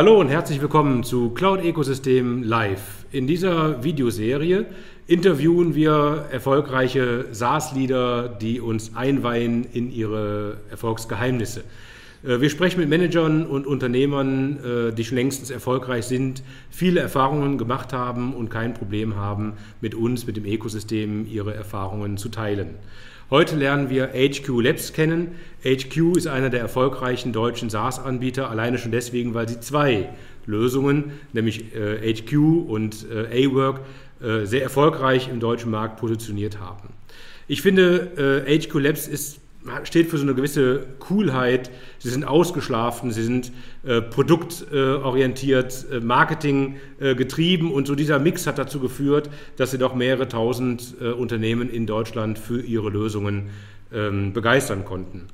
Hallo und herzlich willkommen zu Cloud Ecosystem Live. In dieser Videoserie interviewen wir erfolgreiche SaaS-Leader, die uns einweihen in ihre Erfolgsgeheimnisse. Äh, wir sprechen mit Managern und Unternehmern, äh, die schon längstens erfolgreich sind, viele Erfahrungen gemacht haben und kein Problem haben, mit uns, mit dem Ökosystem, ihre Erfahrungen zu teilen. Heute lernen wir HQ Labs kennen. HQ ist einer der erfolgreichen deutschen SaaS-Anbieter, alleine schon deswegen, weil sie zwei Lösungen, nämlich HQ äh, und äh, A-Work, äh, sehr erfolgreich im deutschen Markt positioniert haben. Ich finde, HQ Labs ist steht für so eine gewisse Coolheit. Sie sind ausgeschlafen, sie sind äh, produktorientiert, äh, Marketing äh, getrieben und so dieser Mix hat dazu geführt, dass sie doch mehrere tausend äh, Unternehmen in Deutschland für ihre Lösungen ähm, begeistern konnten.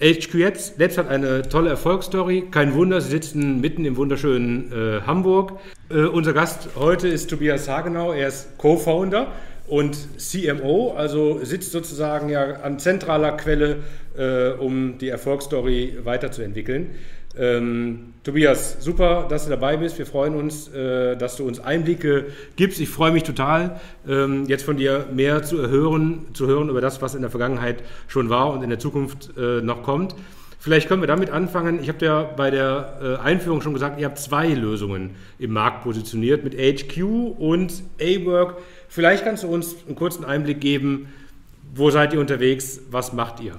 HQ Labs hat eine tolle Erfolgsstory. Kein Wunder, sie sitzen mitten im wunderschönen äh, Hamburg. Äh, unser Gast heute ist Tobias Hagenau. Er ist Co-Founder und CMO, also sitzt sozusagen ja an zentraler Quelle, äh, um die Erfolgsstory weiterzuentwickeln. Ähm, Tobias, super, dass du dabei bist. Wir freuen uns, äh, dass du uns Einblicke gibst. Ich freue mich total, ähm, jetzt von dir mehr zu hören, zu hören über das, was in der Vergangenheit schon war und in der Zukunft äh, noch kommt. Vielleicht können wir damit anfangen. Ich habe ja bei der äh, Einführung schon gesagt, ihr habt zwei Lösungen im Markt positioniert mit HQ und A-Work. Vielleicht kannst du uns einen kurzen Einblick geben, wo seid ihr unterwegs, was macht ihr?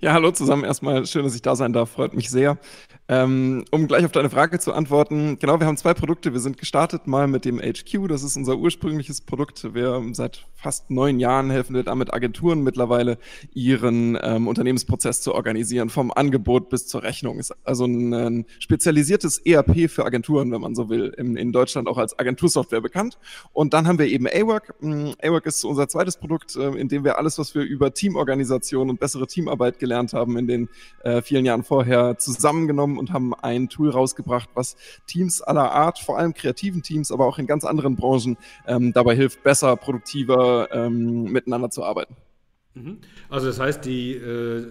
Ja, hallo zusammen. Erstmal schön, dass ich da sein darf. Freut mich sehr. Ähm, um gleich auf deine Frage zu antworten, genau, wir haben zwei Produkte. Wir sind gestartet mal mit dem HQ, das ist unser ursprüngliches Produkt. Wir seit fast neun Jahren helfen wir damit Agenturen mittlerweile, ihren ähm, Unternehmensprozess zu organisieren, vom Angebot bis zur Rechnung. Ist also ein, ein spezialisiertes ERP für Agenturen, wenn man so will, in, in Deutschland auch als Agentursoftware bekannt. Und dann haben wir eben AWork. Mm, AWork ist unser zweites Produkt, äh, in dem wir alles, was wir über Teamorganisation und bessere Teamarbeit gelernt haben in den äh, vielen Jahren vorher, zusammengenommen und haben ein Tool rausgebracht, was Teams aller Art, vor allem kreativen Teams, aber auch in ganz anderen Branchen, ähm, dabei hilft, besser, produktiver ähm, miteinander zu arbeiten. Mhm. Also das heißt, die äh,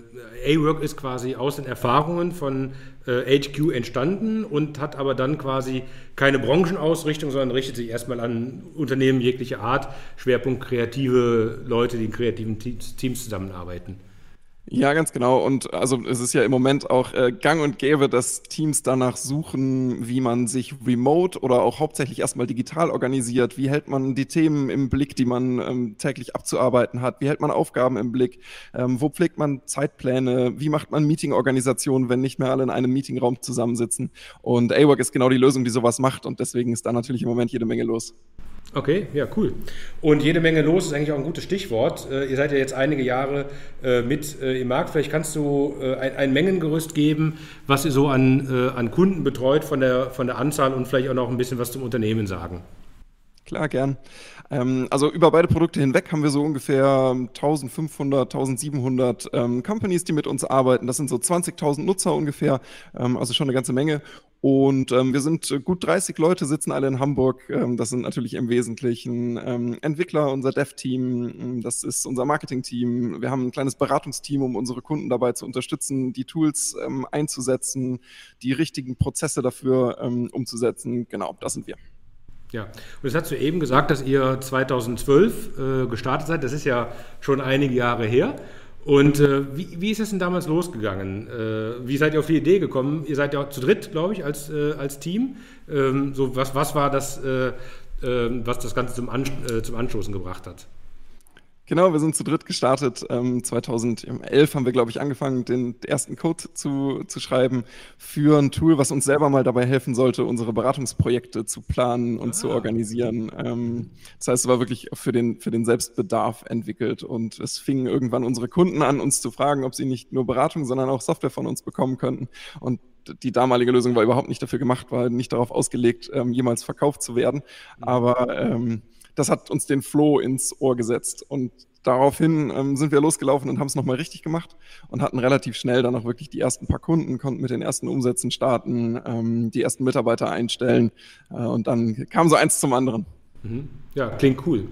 A-Work ist quasi aus den Erfahrungen von äh, HQ entstanden und hat aber dann quasi keine Branchenausrichtung, sondern richtet sich erstmal an Unternehmen jeglicher Art, Schwerpunkt kreative Leute, die in kreativen Teams zusammenarbeiten. Ja, ganz genau. Und also es ist ja im Moment auch äh, gang und gäbe, dass Teams danach suchen, wie man sich remote oder auch hauptsächlich erstmal digital organisiert. Wie hält man die Themen im Blick, die man ähm, täglich abzuarbeiten hat? Wie hält man Aufgaben im Blick? Ähm, wo pflegt man Zeitpläne? Wie macht man Meetingorganisationen, wenn nicht mehr alle in einem Meetingraum zusammensitzen? Und AWORK ist genau die Lösung, die sowas macht. Und deswegen ist da natürlich im Moment jede Menge los. Okay, ja, cool. Und jede Menge los ist eigentlich auch ein gutes Stichwort. Äh, ihr seid ja jetzt einige Jahre äh, mit äh, im Markt. Vielleicht kannst du ein, Mengengerüst geben, was ihr so an, an Kunden betreut von der, von der Anzahl und vielleicht auch noch ein bisschen was zum Unternehmen sagen. Klar, gern. Ähm, also über beide Produkte hinweg haben wir so ungefähr 1500, 1700 ähm, Companies, die mit uns arbeiten. Das sind so 20.000 Nutzer ungefähr, ähm, also schon eine ganze Menge. Und ähm, wir sind äh, gut 30 Leute, sitzen alle in Hamburg. Ähm, das sind natürlich im Wesentlichen ähm, Entwickler, unser Dev-Team, ähm, das ist unser Marketing-Team. Wir haben ein kleines Beratungsteam, um unsere Kunden dabei zu unterstützen, die Tools ähm, einzusetzen, die richtigen Prozesse dafür ähm, umzusetzen. Genau, das sind wir. Ja, und das hast du eben gesagt, dass ihr 2012 äh, gestartet seid. Das ist ja schon einige Jahre her. Und äh, wie, wie, ist es denn damals losgegangen? Äh, wie seid ihr auf die Idee gekommen? Ihr seid ja zu dritt, glaube ich, als, äh, als Team. Ähm, so, was, was war das, äh, ähm, was das Ganze zum, An äh, zum Anstoßen gebracht hat? Genau, wir sind zu dritt gestartet. Ähm, 2011 haben wir, glaube ich, angefangen, den ersten Code zu, zu schreiben für ein Tool, was uns selber mal dabei helfen sollte, unsere Beratungsprojekte zu planen und ah. zu organisieren. Ähm, das heißt, es war wirklich für den, für den Selbstbedarf entwickelt und es fingen irgendwann unsere Kunden an, uns zu fragen, ob sie nicht nur Beratung, sondern auch Software von uns bekommen könnten. Und die damalige Lösung war überhaupt nicht dafür gemacht, war nicht darauf ausgelegt, ähm, jemals verkauft zu werden. Mhm. Aber ähm, das hat uns den Floh ins Ohr gesetzt. Und daraufhin ähm, sind wir losgelaufen und haben es nochmal richtig gemacht und hatten relativ schnell dann auch wirklich die ersten paar Kunden, konnten mit den ersten Umsätzen starten, ähm, die ersten Mitarbeiter einstellen äh, und dann kam so eins zum anderen. Mhm. Ja, klingt cool.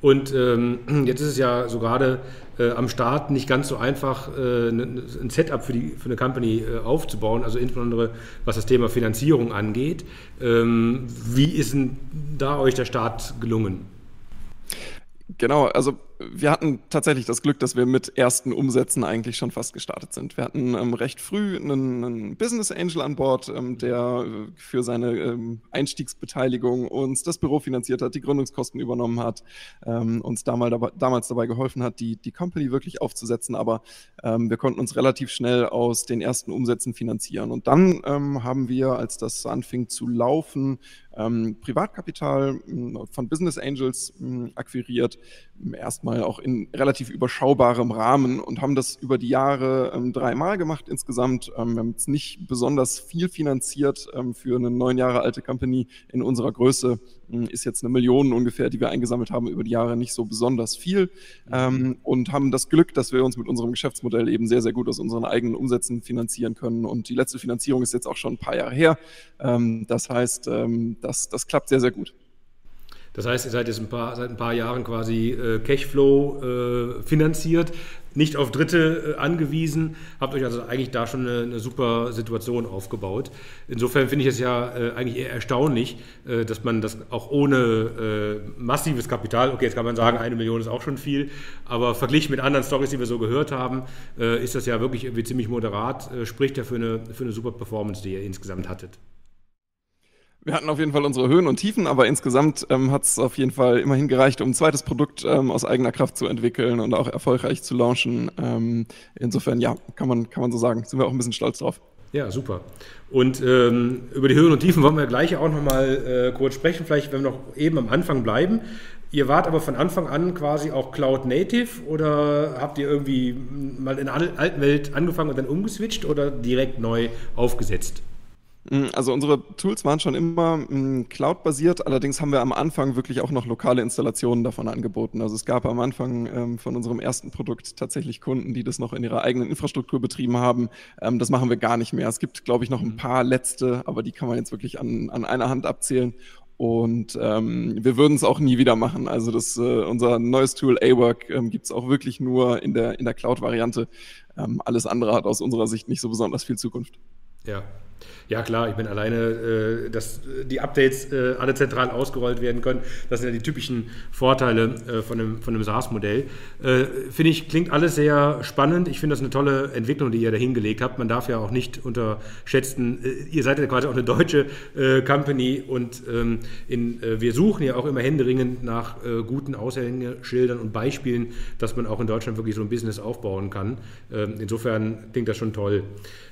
Und ähm, jetzt ist es ja so gerade äh, am Start nicht ganz so einfach, äh, ein Setup für, die, für eine Company äh, aufzubauen, also insbesondere was das Thema Finanzierung angeht. Ähm, wie ist denn da euch der Start gelungen? Genau, also wir hatten tatsächlich das Glück, dass wir mit ersten Umsätzen eigentlich schon fast gestartet sind. Wir hatten ähm, recht früh einen, einen, Business Angel an Bord, ähm, der äh, für seine ähm, Einstiegsbeteiligung uns das Büro finanziert hat, die Gründungskosten übernommen hat, ähm, uns damals dabei, damals dabei geholfen hat, die, die Company wirklich aufzusetzen. Aber ähm, wir konnten uns relativ schnell aus den ersten Umsätzen finanzieren. Und dann ähm, haben wir, als das anfing zu laufen, Privatkapital von Business Angels akquiriert, erstmal auch in relativ überschaubarem Rahmen und haben das über die Jahre ähm, dreimal gemacht insgesamt. Ähm, wir haben jetzt nicht besonders viel finanziert ähm, für eine neun Jahre alte Company in unserer Größe. Ähm, ist jetzt eine Million ungefähr, die wir eingesammelt haben über die Jahre, nicht so besonders viel ähm, und haben das Glück, dass wir uns mit unserem Geschäftsmodell eben sehr, sehr gut aus unseren eigenen Umsätzen finanzieren können. Und die letzte Finanzierung ist jetzt auch schon ein paar Jahre her. Ähm, das heißt, das, das klappt sehr, sehr gut. Das heißt, ihr seid jetzt ein paar, seit ein paar Jahren quasi äh, Cashflow äh, finanziert, nicht auf Dritte äh, angewiesen, habt euch also eigentlich da schon eine, eine super Situation aufgebaut. Insofern finde ich es ja äh, eigentlich eher erstaunlich, äh, dass man das auch ohne äh, massives Kapital, okay, jetzt kann man sagen, eine Million ist auch schon viel, aber verglichen mit anderen Stories, die wir so gehört haben, äh, ist das ja wirklich irgendwie ziemlich moderat, spricht ja für eine, für eine super Performance, die ihr insgesamt hattet. Wir hatten auf jeden Fall unsere Höhen und Tiefen, aber insgesamt ähm, hat es auf jeden Fall immerhin gereicht, um ein zweites Produkt ähm, aus eigener Kraft zu entwickeln und auch erfolgreich zu launchen. Ähm, insofern, ja, kann man, kann man so sagen. Sind wir auch ein bisschen stolz drauf. Ja, super. Und ähm, über die Höhen und Tiefen wollen wir gleich auch nochmal äh, kurz sprechen. Vielleicht, wenn wir noch eben am Anfang bleiben. Ihr wart aber von Anfang an quasi auch Cloud Native oder habt ihr irgendwie mal in der alten Welt angefangen und dann umgeswitcht oder direkt neu aufgesetzt? Mm, also unsere Tools waren schon immer mm, Cloud-basiert, allerdings haben wir am Anfang wirklich auch noch lokale Installationen davon angeboten. Also es gab am Anfang ähm, von unserem ersten Produkt tatsächlich Kunden, die das noch in ihrer eigenen Infrastruktur betrieben haben. Ähm, das machen wir gar nicht mehr. Es gibt, glaube ich, noch ein mhm. paar letzte, aber die kann man jetzt wirklich an, an einer Hand abzählen. Und ähm, wir würden es auch nie wieder machen. Also das, äh, unser neues Tool A-Work ähm, gibt es auch wirklich nur in der, in der Cloud-Variante. Ähm, alles andere hat aus unserer Sicht nicht so besonders viel Zukunft. Ja, ja klar, ich bin alleine, äh, dass die Updates äh, alle zentral ausgerollt werden können. Das sind ja die typischen Vorteile äh, von einem, von einem SaaS-Modell. Äh, finde ich, klingt alles sehr spannend. Ich finde das eine tolle Entwicklung, die ihr da hingelegt habt. Man darf ja auch nicht unterschätzen, äh, ihr seid ja quasi auch eine deutsche äh, Company und ähm, in, wir suchen ja auch immer händeringend nach guten Aushängeschildern und Beispielen, dass man auch in Deutschland wirklich so ein Business aufbauen kann. Ähm, insofern klingt das schon toll.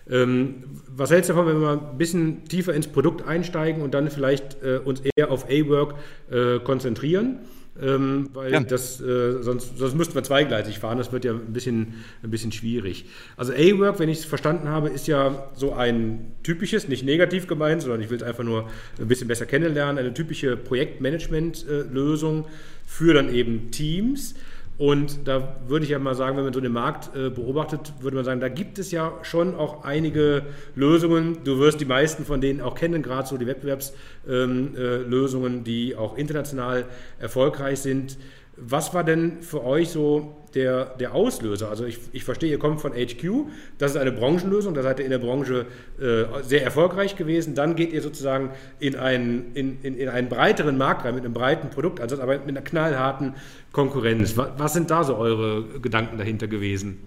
Ähm, was hältst du davon, wenn wir mal ein bisschen tiefer ins Produkt einsteigen und dann vielleicht äh, uns eher auf A-Work äh, konzentrieren? Ähm, weil ja. das, äh, sonst, sonst müssten wir zweigleisig fahren, das wird ja ein bisschen, ein bisschen schwierig. Also A-Work, wenn ich es verstanden habe, ist ja so ein typisches, nicht negativ gemeint, sondern ich will es einfach nur ein bisschen besser kennenlernen, eine typische Projektmanagement-Lösung für dann eben Teams. Und da würde ich ja mal sagen, wenn man so den Markt äh, beobachtet, würde man sagen, da gibt es ja schon auch einige Lösungen. Du wirst die meisten von denen auch kennen, gerade so die Wettbewerbslösungen, ähm, äh, die auch international erfolgreich sind. Was war denn für euch so der, der Auslöser? Also ich, ich verstehe, ihr kommt von HQ, das ist eine Branchenlösung, da seid ihr in der Branche äh, sehr erfolgreich gewesen. Dann geht ihr sozusagen in einen, in, in, in einen breiteren Markt rein, mit einem breiten Produktansatz, aber mit einer knallharten Konkurrenz. Was, was sind da so eure Gedanken dahinter gewesen?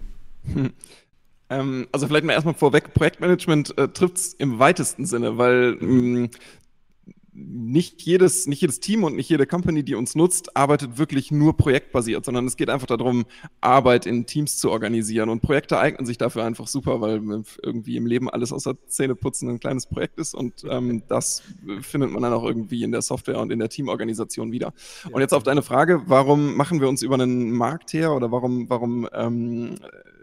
Hm. Ähm, also vielleicht mal erstmal vorweg, Projektmanagement äh, trifft es im weitesten Sinne, weil mh, mm, nicht jedes, nicht jedes Team und nicht jede Company, die uns nutzt, arbeitet wirklich nur projektbasiert, sondern es geht einfach darum, Arbeit in Teams zu organisieren. Und Projekte eignen sich dafür einfach super, weil irgendwie im Leben alles außer Zähneputzen ein kleines Projekt ist und ähm, das findet man dann auch irgendwie in der Software und in der Teamorganisation wieder. Und jetzt auf deine Frage, warum machen wir uns über einen Markt her oder warum, warum ähm,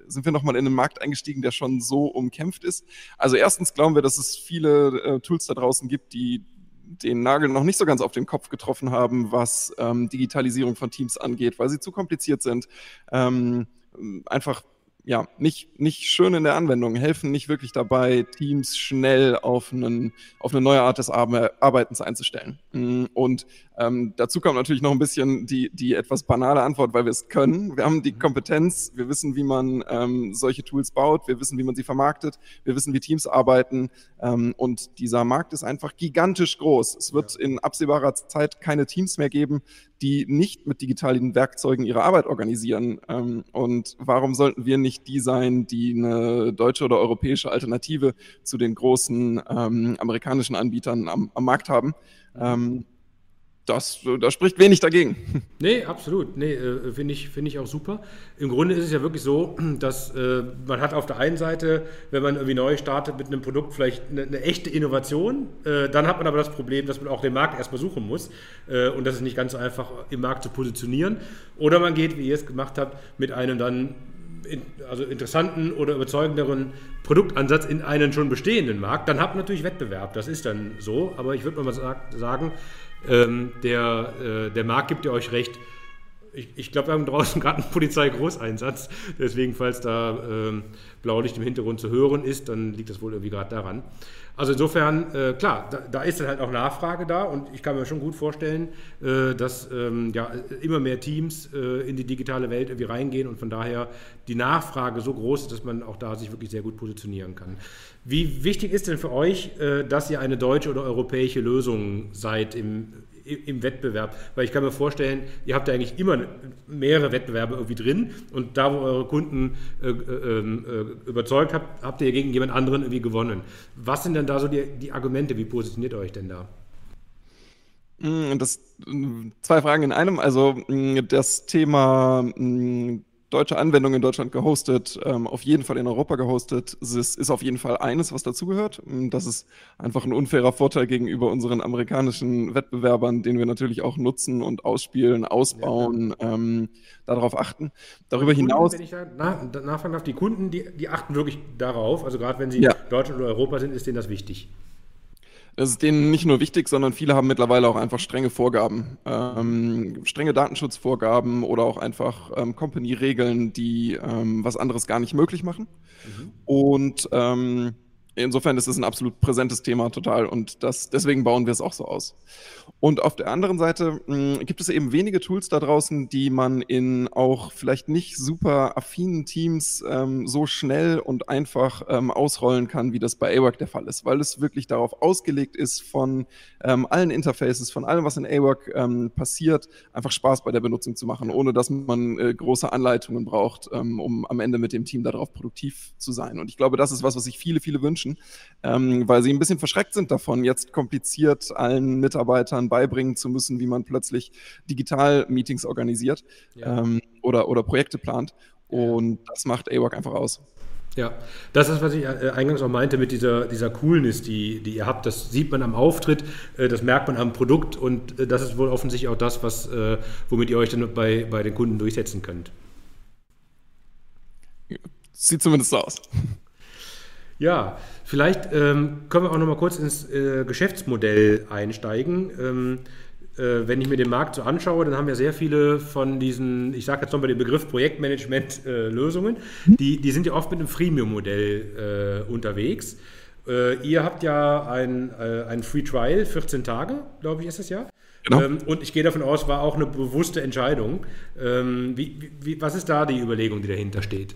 sind wir nochmal in einen Markt eingestiegen, der schon so umkämpft ist? Also erstens glauben wir, dass es viele äh, Tools da draußen gibt, die den Nagel noch nicht so ganz auf den Kopf getroffen haben, was ähm, Digitalisierung von Teams angeht, weil sie zu kompliziert sind. Ähm, einfach ja, nicht, nicht schön in der Anwendung, helfen nicht wirklich dabei, Teams schnell auf, einen, auf eine neue Art des Arbeitens einzustellen. Mm, und ähm, dazu kommt natürlich noch ein bisschen die, die etwas banale Antwort, weil wir es können. Wir haben die Kompetenz, wir wissen, wie man ähm, solche Tools baut, wir wissen, wie man sie vermarktet, wir wissen, wie Teams arbeiten. Ähm, und dieser Markt ist einfach gigantisch groß. Es wird in absehbarer Zeit keine Teams mehr geben, die nicht mit digitalen Werkzeugen ihre Arbeit organisieren. Ähm, und warum sollten wir nicht die sein, die eine deutsche oder europäische Alternative zu den großen ähm, amerikanischen Anbietern am, am Markt haben? Ähm, das, da spricht wenig dagegen. Nee, absolut. Nee, äh, finde ich, find ich auch super. Im Grunde ist es ja wirklich so, dass äh, man hat auf der einen Seite, wenn man irgendwie neu startet mit einem Produkt, vielleicht eine, eine echte Innovation. Äh, dann hat man aber das Problem, dass man auch den Markt erstmal suchen muss. Äh, und das ist nicht ganz so einfach im Markt zu positionieren. Oder man geht, wie ihr es gemacht habt, mit einem dann in, also interessanten oder überzeugenderen Produktansatz in einen schon bestehenden Markt. Dann habt natürlich Wettbewerb. Das ist dann so. Aber ich würde mal sagen, ähm, der, äh, der Markt gibt ja euch recht. Ich, ich glaube, wir haben draußen gerade einen Polizeigroßeinsatz. Deswegen, falls da ähm, Blaulicht im Hintergrund zu hören ist, dann liegt das wohl irgendwie gerade daran. Also insofern, äh, klar, da, da, ist dann halt auch Nachfrage da und ich kann mir schon gut vorstellen, äh, dass ähm, ja, immer mehr Teams äh, in die digitale Welt irgendwie reingehen und von daher die Nachfrage so groß ist, dass man auch da sich wirklich sehr gut positionieren kann. Wie wichtig ist denn für euch, äh, dass ihr eine deutsche oder europäische Lösung seid im, im Wettbewerb? Weil ich kann mir vorstellen, ihr habt ja eigentlich immer mehrere Wettbewerbe irgendwie drin und da, wo eure Kunden äh, äh, ähm, äh, überzeugt habt, habt ihr gegen jemand anderen irgendwie gewonnen. Was sind denn da so die, die Argumente? Wie positioniert ihr euch denn da? Hm, das zwei Fragen in einem. Also hm, das Thema deutsche Anwendung in Deutschland gehostet, ähm, auf jeden Fall in Europa gehostet. Es ist, ist auf jeden Fall eines, was dazugehört. Mm, das ist einfach ein unfairer Vorteil gegenüber unseren amerikanischen Wettbewerbern, den wir natürlich auch nutzen und ausspielen, ausbauen, ja, ähm, darauf achten. Darüber Kunden, hinaus. Wenn ich da nachfragen darf, die Kunden, die, die achten wirklich darauf. Also gerade wenn sie ja. Deutschland oder Europa sind, ist denen das wichtig. Das ist denen nicht nur wichtig, sondern viele haben mittlerweile auch einfach strenge Vorgaben. Ähm, strenge Datenschutzvorgaben oder auch einfach ähm, Company-Regeln, die ähm, was anderes gar nicht möglich machen. Mhm. Und ähm, insofern ist es ein absolut präsentes Thema total und das, deswegen bauen wir es auch so aus. Und auf der anderen Seite mh, hm, gibt es eben wenige Tools da draußen, die man in auch vielleicht nicht super affinen Teams ähm, so schnell und einfach ähm, ausrollen kann, wie das bei AWAC der Fall ist, weil es wirklich darauf ausgelegt ist, von ähm, allen Interfaces, von allem, was in AWAC ähm, passiert, einfach Spaß bei der Benutzung zu machen, ohne dass man äh, große Anleitungen braucht, ähm, um am Ende mit dem Team darauf produktiv zu sein. Und ich glaube, das ist was, was sich viele, viele wünschen, ähm, weil sie ein bisschen verschreckt sind davon, jetzt kompliziert allen Mitarbeitern beibringen zu müssen, wie man plötzlich digital Meetings organisiert ja. ähm, oder, oder Projekte plant. Und das macht AWAC einfach aus. Ja, das ist, was ich äh, eingangs auch meinte mit dieser, dieser Coolness, die, die ihr habt. Das sieht man am Auftritt, äh, das merkt man am Produkt und äh, das ist wohl offensichtlich auch das, was, womit ihr euch dann bei, bei den Kunden durchsetzen könnt. Sieht zumindest so aus. Ja, vielleicht ähm, können wir auch noch mal kurz ins äh, Geschäftsmodell einsteigen. Ähm, äh, wenn ich mir den Markt so anschaue, dann haben wir sehr viele von diesen, ich sage jetzt nochmal den Begriff Projektmanagement-Lösungen, äh, die, die sind ja oft mit einem Freemium-Modell äh, unterwegs. Äh, ihr habt ja ein, äh, ein Free Trial, 14 Tage, glaube ich, ist es ja. Genau. Ähm, und ich gehe davon aus, war auch eine bewusste Entscheidung. Ähm, wie, wie, was ist da die Überlegung, die dahinter steht?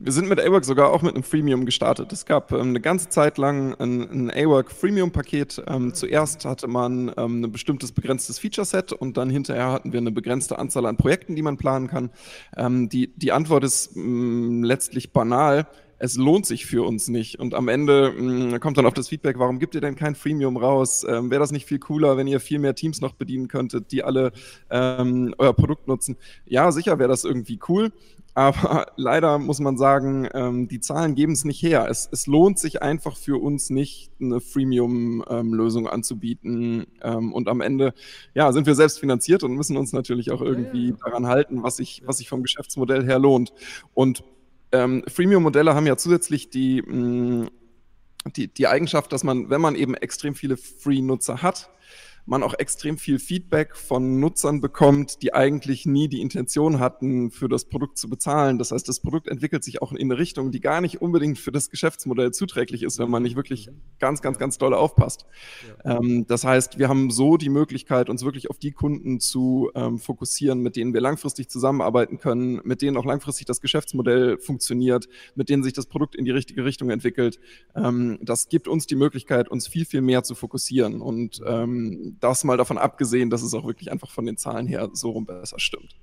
Wir sind mit AWORK sogar auch mit einem Freemium gestartet. Es gab ähm, eine ganze Zeit lang ein, ein AWORK Freemium-Paket. Ähm, zuerst hatte man ähm, ein bestimmtes begrenztes Feature-Set und dann hinterher hatten wir eine begrenzte Anzahl an Projekten, die man planen kann. Ähm, die, die Antwort ist mh, mm, letztlich banal es lohnt sich für uns nicht. Und am Ende mh, mm, kommt dann auf das Feedback, warum gibt ihr denn kein Freemium raus? Ähm, Wäre das nicht viel cooler, wenn ihr viel mehr Teams noch bedienen könntet, die alle ähm, euer Produkt nutzen? Ja, sicher wäre das irgendwie cool. Aber leider muss man sagen, ähm, die Zahlen geben es nicht her. Es, es, lohnt sich einfach für uns nicht, eine Freemium-Lösung ähm, anzubieten. Ähm, und am Ende ja, sind wir selbst finanziert und müssen uns natürlich auch irgendwie daran halten, was sich, was sich vom Geschäftsmodell her lohnt. Und ähm, Freemium-Modelle haben ja zusätzlich die, mh, mm, die, die Eigenschaft, dass man, wenn man eben extrem viele Free-Nutzer hat, man auch extrem viel Feedback von Nutzern bekommt, die eigentlich nie die Intention hatten, für das Produkt zu bezahlen. Das heißt, das Produkt entwickelt sich auch in eine Richtung, die gar nicht unbedingt für das Geschäftsmodell zuträglich ist, wenn man nicht wirklich ganz, ganz, ganz doll aufpasst. Ja. Ähm, das heißt, wir haben so die Möglichkeit, uns wirklich auf die Kunden zu ähm, fokussieren, mit denen wir langfristig zusammenarbeiten können, mit denen auch langfristig das Geschäftsmodell funktioniert, mit denen sich das Produkt in die richtige Richtung entwickelt. Ähm, das gibt uns die Möglichkeit, uns viel, viel mehr zu fokussieren. Und ähm, das mal davon abgesehen, dass es auch wirklich einfach von den Zahlen her so rum besser stimmt.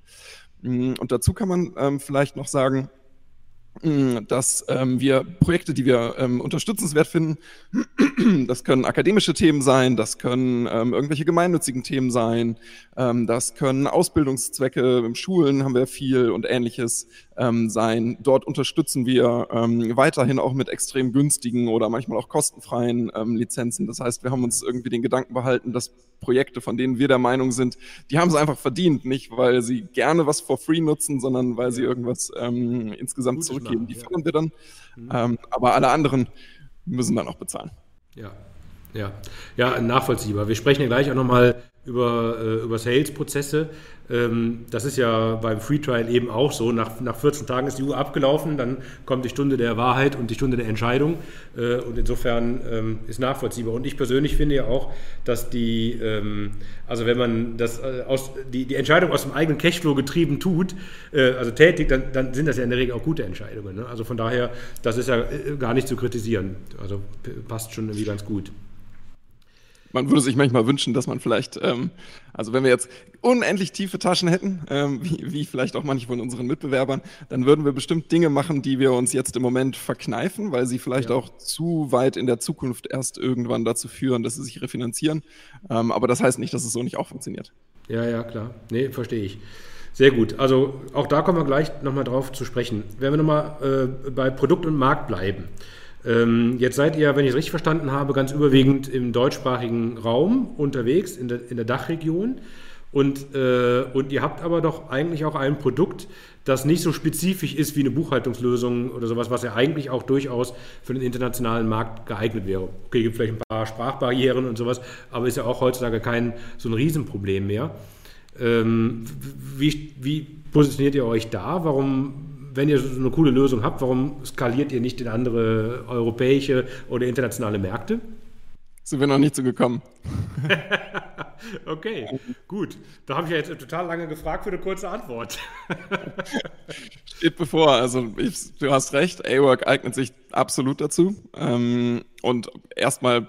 Mm, und dazu kann man ähm, vielleicht noch sagen, dass ähm, wir Projekte, die wir ähm, unterstützenswert finden, das können akademische Themen sein, das können ähm, irgendwelche gemeinnützigen Themen sein, ähm, das können Ausbildungszwecke, im Schulen haben wir viel und ähnliches ähm, sein. Dort unterstützen wir ähm, weiterhin auch mit extrem günstigen oder manchmal auch kostenfreien ähm, Lizenzen. Das heißt, wir haben uns irgendwie den Gedanken behalten, dass Projekte, von denen wir der Meinung sind, die haben es einfach verdient, nicht weil sie gerne was for free nutzen, sondern weil sie irgendwas ähm, insgesamt Gutes Machen, die ja. wir dann. Mhm. Ähm, aber alle anderen müssen dann auch bezahlen. Ja, ja, ja, nachvollziehbar. Wir sprechen ja gleich auch nochmal über, äh, über Sales-Prozesse. Ähm, das ist ja beim Free Trial eben auch so. Nach, nach 14 Tagen ist die Uhr abgelaufen, dann kommt die Stunde der Wahrheit und die Stunde der Entscheidung. Äh, und insofern ähm, ist nachvollziehbar. Und ich persönlich finde ja auch, dass die, ähm, also wenn man das äh, aus, die, die Entscheidung aus dem eigenen Cashflow getrieben tut, äh, also tätigt, dann, dann sind das ja in der Regel auch gute Entscheidungen. Ne? Also von daher, das ist ja äh, gar nicht zu kritisieren. Also passt schon irgendwie ganz gut man würde sich manchmal wünschen, dass man vielleicht, ähm, also wenn wir jetzt unendlich tiefe Taschen hätten, ähm, wie, wie, vielleicht auch manche von unseren Mitbewerbern, dann würden wir bestimmt Dinge machen, die wir uns jetzt im Moment verkneifen, weil sie vielleicht ja. auch zu weit in der Zukunft erst irgendwann dazu führen, dass sie sich refinanzieren. Ähm, aber das heißt nicht, dass es so nicht auch funktioniert. Ja, ja, klar. Nee, verstehe ich. Sehr gut. Also auch da kommen wir gleich nochmal drauf zu sprechen. Wenn wir nochmal äh, bei Produkt und Markt bleiben. Ähm, jetzt seid ihr, wenn ich es richtig verstanden habe, ganz überwiegend im deutschsprachigen Raum unterwegs, in der, in der Dachregion. Und, äh, und ihr habt aber doch eigentlich auch ein Produkt, das nicht so spezifisch ist wie eine Buchhaltungslösung oder sowas, was ja eigentlich auch durchaus für den internationalen Markt geeignet wäre. Okay, gibt vielleicht ein paar Sprachbarrieren und sowas, aber ist ja auch heutzutage kein so ein Riesenproblem mehr. Ähm, wie, wie positioniert ihr euch da? Warum wenn ihr so eine coole Lösung habt, warum skaliert ihr nicht in andere europäische oder internationale Märkte? Sind wir noch nicht so gekommen. okay, gut. Da habe ich ja jetzt total lange gefragt für eine kurze Antwort. Steht bevor. Also ich, du hast recht, A-Work eignet sich absolut dazu. Ähm, und erstmal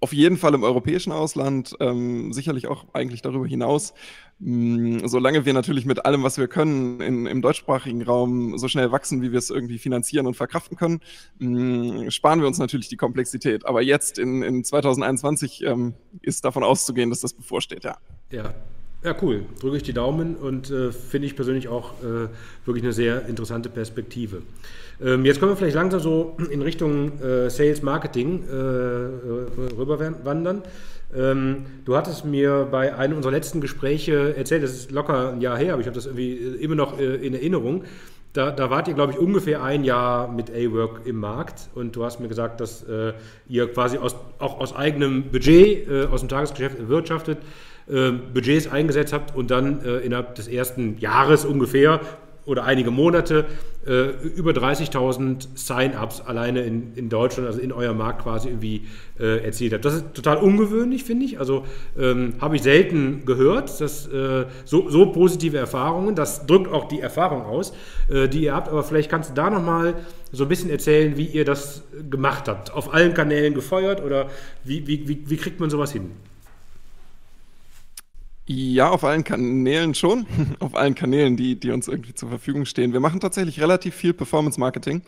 auf jeden Fall im europäischen Ausland, ähm, sicherlich auch eigentlich darüber hinaus. Mm, solange wir natürlich mit allem, was wir können, in, im deutschsprachigen Raum so schnell wachsen, wie wir es irgendwie finanzieren und verkraften können, mm, sparen wir uns natürlich die Komplexität. Aber jetzt in, in 2021 ähm, ist davon auszugehen, dass das bevorsteht, ja. Ja, ja, cool. Drücke ich die Daumen und äh, finde ich persönlich auch äh, wirklich eine sehr interessante Perspektive. Ähm, jetzt können wir vielleicht langsam so in Richtung äh, Sales Marketing äh, äh, rüberwandern. Ähm, du hattest mir bei einem unserer letzten Gespräche erzählt, das ist locker ein Jahr her, aber ich habe das irgendwie äh, immer noch in Erinnerung. Da, da, wart ihr, glaube ich, ungefähr ein Jahr mit A-Work im Markt und du hast mir gesagt, dass äh, ihr quasi aus, auch aus eigenem Budget, äh, aus dem Tagesgeschäft erwirtschaftet, äh, Budgets eingesetzt habt und dann innerhalb des ersten Jahres ungefähr oder einige Monate äh, über 30.000 Sign-ups alleine in, in Deutschland, also in eurem Markt quasi irgendwie äh, erzielt habt. Das ist total ungewöhnlich, finde ich. Also ähm, habe ich selten gehört, dass äh, so, so, positive Erfahrungen, das drückt auch die Erfahrung aus, äh, die ihr habt. Aber vielleicht kannst du da nochmal so ein bisschen erzählen, wie ihr das gemacht habt. Auf allen Kanälen gefeuert oder wie, wie, wie, wie kriegt man sowas hin? Ja, auf allen Kanälen schon. auf allen Kanälen, die, die uns irgendwie zur Verfügung stehen. Wir machen tatsächlich relativ viel Performance-Marketing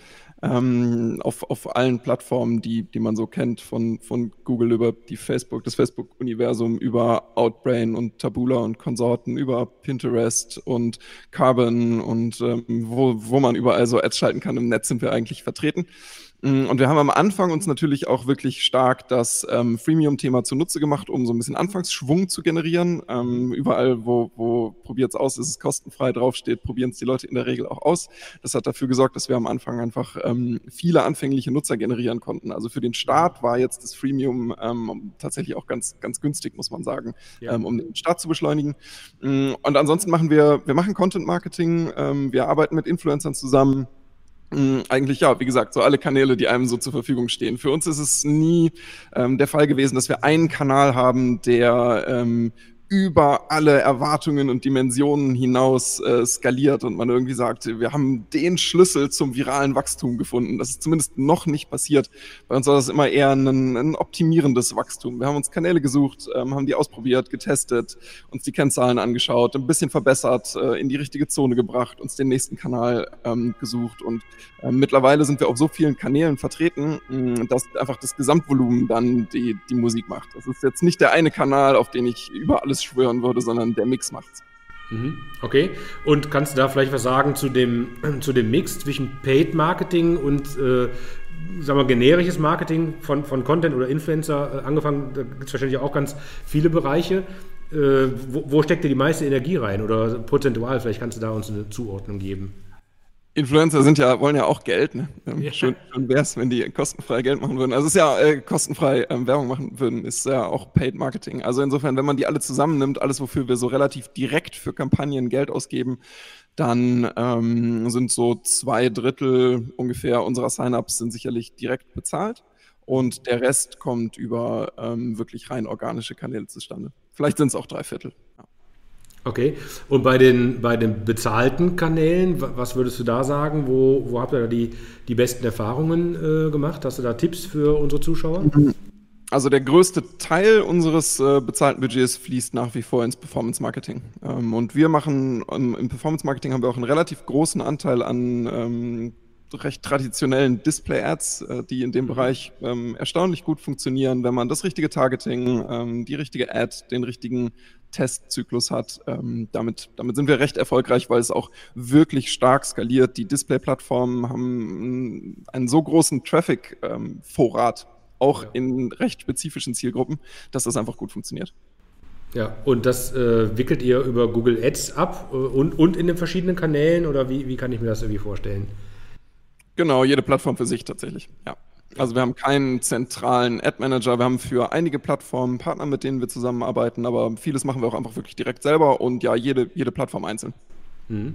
ähm, auf, auf allen Plattformen, die, die man so kennt, von, von Google über die Facebook, das Facebook-Universum, über Outbrain und Tabula und Konsorten, über Pinterest und Carbon und ähm, wo, wo man überall so Ads schalten kann im Netz sind wir eigentlich vertreten. Mm, und wir haben am Anfang uns natürlich auch wirklich stark das ähm, Freemium-Thema zunutze gemacht, um so ein bisschen Anfangsschwung zu generieren. Ähm, überall, wo, wo probiert es aus, ist es kostenfrei draufsteht, probieren es die Leute in der Regel auch aus. Das hat dafür gesorgt, dass wir am Anfang einfach ähm, viele anfängliche Nutzer generieren konnten. Also für den Start war jetzt das Freemium ähm, tatsächlich auch ganz, ganz günstig, muss man sagen, ja. Ähm, um den Start zu beschleunigen. Mm, und ansonsten machen wir, wir machen Content-Marketing, ähm, wir arbeiten mit Influencern zusammen. Mm, eigentlich ja, wie gesagt, so alle Kanäle, die einem so zur Verfügung stehen. Für uns ist es nie ähm, der Fall gewesen, dass wir einen Kanal haben, der ähm, über alle Erwartungen und Dimensionen hinaus äh, skaliert und man irgendwie sagt, wir haben den Schlüssel zum viralen Wachstum gefunden. Das ist zumindest noch nicht passiert. Bei uns war das immer eher ein, ein optimierendes Wachstum. Wir haben uns Kanäle gesucht, ähm, haben die ausprobiert, getestet, uns die Kennzahlen angeschaut, ein bisschen verbessert, äh, in die richtige Zone gebracht, uns den nächsten Kanal ähm, gesucht und äh, mittlerweile sind wir auf so vielen Kanälen vertreten, mh, dass einfach das Gesamtvolumen dann die, die Musik macht. Das ist jetzt nicht der eine Kanal, auf den ich über alles alles schwören würde, sondern der Mix macht's. Mhm. Okay. Und kannst du da vielleicht was sagen zu dem, zu dem Mix zwischen Paid Marketing und äh, sagen wir, generisches Marketing von, von Content oder Influencer äh, angefangen? Da gibt es wahrscheinlich auch ganz viele Bereiche. Äh, wo, wo steckt dir die meiste Energie rein oder prozentual? Vielleicht kannst du da uns eine Zuordnung geben. Influencer sind ja, wollen ja auch Geld. Ne? Ähm, ja. Schön, schön wäre es, wenn die kostenfrei Geld machen würden. Also es ist ja äh, kostenfrei ähm, Werbung machen würden, ist ja auch Paid Marketing. Also insofern, wenn man die alle zusammennimmt, alles, wofür wir so relativ direkt für Kampagnen Geld ausgeben, dann ähm, sind so zwei Drittel ungefähr unserer Sign-ups sind sicherlich direkt bezahlt und der Rest kommt über ähm, wirklich rein organische Kanäle zustande. Vielleicht sind es auch drei Viertel. Ja. Okay. Und bei den, bei den bezahlten Kanälen, was würdest du da sagen? Wo, wo habt ihr da die, die besten Erfahrungen äh, gemacht? Hast du da Tipps für unsere Zuschauer? Also der größte Teil unseres äh, bezahlten Budgets fließt nach wie vor ins Performance Marketing. Ähm, und wir machen ähm, im Performance Marketing haben wir auch einen relativ großen Anteil an ähm, recht traditionellen Display-Ads, äh, die in dem. Bereich ähm, erstaunlich gut funktionieren, wenn man das richtige Targeting, ähm, die richtige Ad, den richtigen Testzyklus hat. Ähm, damit, damit sind wir recht erfolgreich, weil es auch wirklich stark skaliert. Die Display-Plattformen haben einen so großen Traffic-Vorrat, ähm, auch ja. in recht spezifischen Zielgruppen, dass das einfach gut funktioniert. Ja, und das äh, wickelt ihr über Google Ads ab äh, und, und in den verschiedenen Kanälen oder wie, wie kann ich mir das irgendwie vorstellen? Genau, jede Plattform für sich tatsächlich, ja. Also wir haben keinen zentralen Ad-Manager. Wir haben für einige Plattformen Partner, mit denen wir zusammenarbeiten, aber vieles machen wir auch einfach wirklich direkt selber und ja, jede, jede Plattform einzeln. Mhm.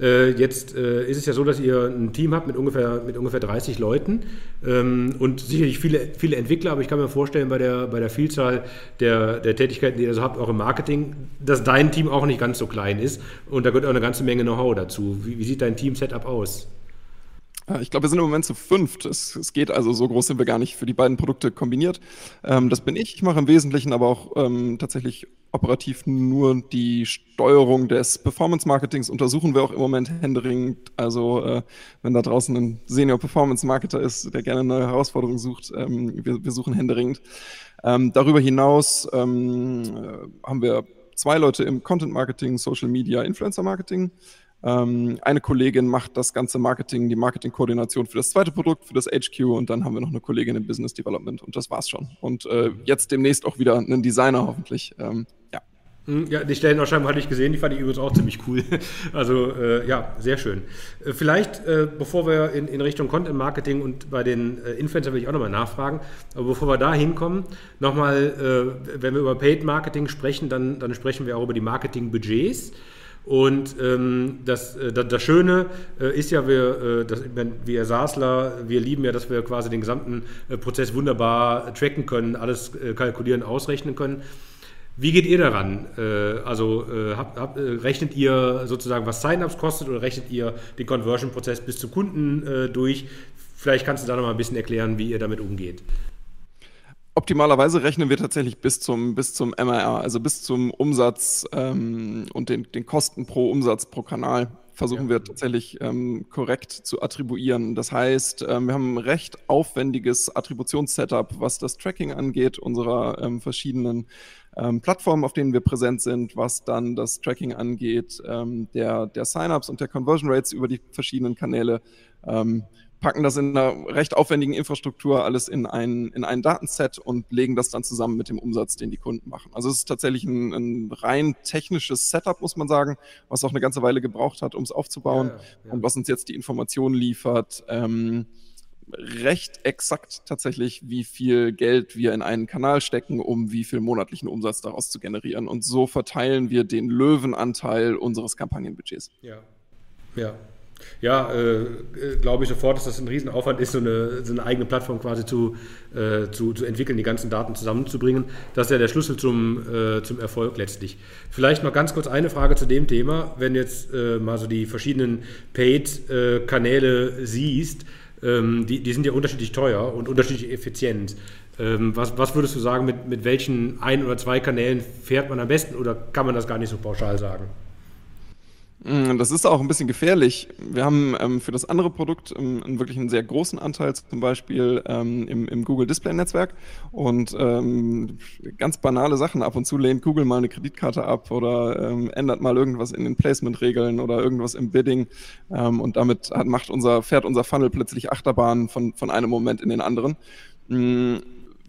Äh, jetzt äh, ist es ja so, dass ihr ein Team habt mit ungefähr, mit ungefähr 30 Leuten ähm, und sicherlich viele, viele Entwickler, aber ich kann mir vorstellen, bei der, bei der Vielzahl der, der Tätigkeiten, die ihr so habt, auch im Marketing, dass dein Team auch nicht ganz so klein ist und da gehört auch eine ganze Menge Know-how dazu. Wie, wie sieht dein Team-Setup aus? Ich glaube, wir sind im Moment zu fünft. Es, es, geht also, so groß sind wir gar nicht für die beiden Produkte kombiniert. Ähm, das bin ich. Ich mache im Wesentlichen aber auch ähm, tatsächlich operativ nur die Steuerung des Performance-Marketings. Untersuchen wir auch im Moment händeringend. Also, äh, wenn da draußen ein Senior-Performance-Marketer ist, der gerne neue Herausforderung sucht, ähm, wir, wir, suchen händeringend. Ähm, darüber hinaus ähm, äh, haben wir zwei Leute im Content-Marketing, Social-Media, Influencer-Marketing. Ähm, eine Kollegin macht das ganze Marketing, die Marketingkoordination für das zweite Produkt, für das HQ und dann haben wir noch eine Kollegin im Business Development und das war's schon. Und äh, jetzt demnächst auch wieder einen Designer hoffentlich. Ähm, ja. Hm, ja, die Stellenausschreibung hatte ich gesehen, die fand ich übrigens auch ziemlich cool. Also äh, ja, sehr schön. Äh, vielleicht, äh, bevor wir in, in, Richtung Content Marketing und bei den äh, Influencern will ich auch nochmal nachfragen, aber bevor wir da hinkommen, nochmal, äh, wenn wir über Paid Marketing sprechen, dann, dann sprechen wir auch über die Marketing-Budgets. Und ähm, das, äh, das, Schöne äh, ist ja, wir, äh, das, wir Saßler, wir lieben ja, dass wir quasi den gesamten äh, Prozess wunderbar tracken können, alles äh, kalkulieren, ausrechnen können. Wie geht ihr daran? Äh, also hab, hab, rechnet ihr sozusagen, was Sign-ups kostet oder rechnet ihr den Conversion-Prozess bis zum Kunden durch? Vielleicht kannst du da noch mal ein bisschen erklären, wie ihr damit umgeht. Optimalerweise rechnen wir tatsächlich bis zum, bis zum MRR, also bis zum Umsatz ähm, und den, den Kosten pro Umsatz pro Kanal versuchen ja. wir tatsächlich ähm, korrekt zu attribuieren. Das heißt, ähm, wir haben ein recht aufwendiges Attributionssetup, was das Tracking angeht, unserer ähm, verschiedenen ähm, Plattformen, auf denen wir präsent sind, was dann das Tracking angeht, ähm, der, der Sign-ups und der Conversion Rates über die verschiedenen Kanäle. Packen das in einer recht aufwendigen Infrastruktur alles in ein, in ein Datenset und legen das dann zusammen mit dem Umsatz, den die Kunden machen. Also es ist tatsächlich ein, ein rein technisches Setup, muss man sagen, was auch eine ganze Weile gebraucht hat, um es aufzubauen ja, ja. und was uns jetzt die Informationen liefert. Ähm, recht exakt tatsächlich, wie viel Geld wir in einen Kanal stecken, um wie viel monatlichen Umsatz daraus zu generieren. Und so verteilen wir den Löwenanteil unseres Kampagnenbudgets. Ja, ja. Ja, äh, glaube ich sofort, dass das ein Riesenaufwand ist, so eine, so eine eigene Plattform quasi zu, äh, zu, zu entwickeln, die ganzen Daten zusammenzubringen. Das ist ja der Schlüssel zum, äh, zum Erfolg letztlich. Vielleicht noch ganz kurz eine Frage zu dem Thema. Wenn jetzt äh, mal so die verschiedenen Paid-Kanäle siehst, ähm, die, die sind ja unterschiedlich teuer und unterschiedlich effizient. Ähm, was, was würdest du sagen, mit, mit welchen ein oder zwei Kanälen fährt man am besten oder kann man das gar nicht so pauschal sagen? Mm, das ist auch ein bisschen gefährlich. Wir haben ähm, für das andere Produkt ähm, einen wirklich einen sehr großen Anteil, zum Beispiel ähm, im, im, Google Display Netzwerk. Und ähm, ganz banale Sachen. Ab und zu lehnt Google mal eine Kreditkarte ab oder ähm, ändert mal irgendwas in den Placement-Regeln oder irgendwas im Bidding. Ähm, und damit hat, macht unser, fährt unser Funnel plötzlich Achterbahn von, von einem Moment in den anderen. Mm,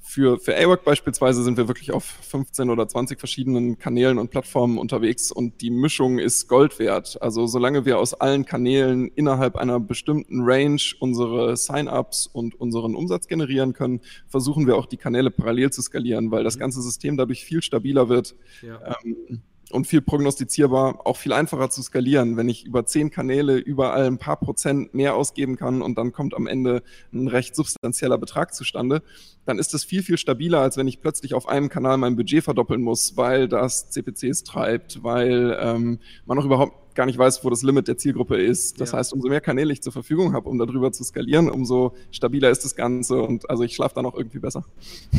für, für AWORK beispielsweise sind wir wirklich auf 15 oder 20 verschiedenen Kanälen und Plattformen unterwegs und die Mischung ist Gold wert. Also solange wir aus allen Kanälen innerhalb einer bestimmten Range unsere Sign-ups und unseren Umsatz generieren können, versuchen wir auch die Kanäle parallel zu skalieren, weil das mhm. ganze System dadurch viel stabiler wird. Ja. Ähm, und viel prognostizierbar, auch viel einfacher zu skalieren. Wenn ich über zehn Kanäle überall ein paar Prozent mehr ausgeben kann und dann kommt am Ende ein recht substanzieller Betrag zustande, dann ist das viel, viel stabiler, als wenn ich plötzlich auf einem Kanal mein Budget verdoppeln muss, weil das CPCs treibt, weil ähm, man noch überhaupt gar nicht weiß, wo das Limit der Zielgruppe ist. Das ja. heißt, umso mehr Kanäle ich zur Verfügung habe, um darüber zu skalieren, umso stabiler ist das Ganze und also ich schlafe dann auch irgendwie besser.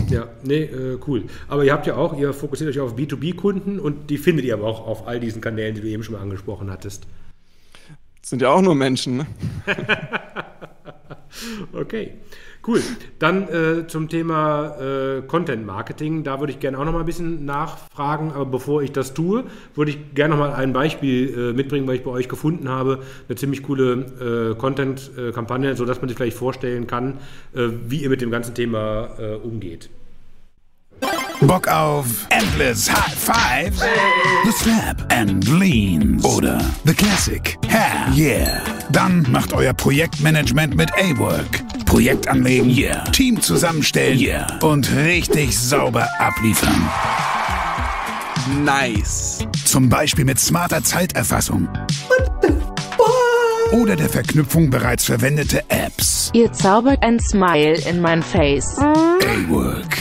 Ja, nee, äh, cool. Aber ihr habt ja auch, ihr fokussiert euch auf B2B-Kunden und die findet ihr aber auch auf all diesen Kanälen, die du eben schon mal angesprochen hattest. Das sind ja auch nur Menschen. Ne? okay. Cool. Dann äh, zum Thema äh, Content Marketing. Da würde ich gerne auch noch mal ein bisschen nachfragen. Aber bevor ich das tue, würde ich gerne noch mal ein Beispiel äh, mitbringen, weil ich bei euch gefunden habe. Eine ziemlich coole äh, Content-Kampagne, sodass man sich vielleicht vorstellen kann, äh, wie ihr mit dem ganzen Thema äh, umgeht. Bock auf Endless High Five, The Snap and Leans oder The Classic Hell Yeah. Dann macht euer Projektmanagement mit A-Work. Projekt anlegen, yeah. Team zusammenstellen yeah. und richtig sauber abliefern. Nice. Zum Beispiel mit smarter Zeiterfassung. Oder der Verknüpfung bereits verwendeter Apps. Ihr zaubert ein Smile in mein Face. A-Work.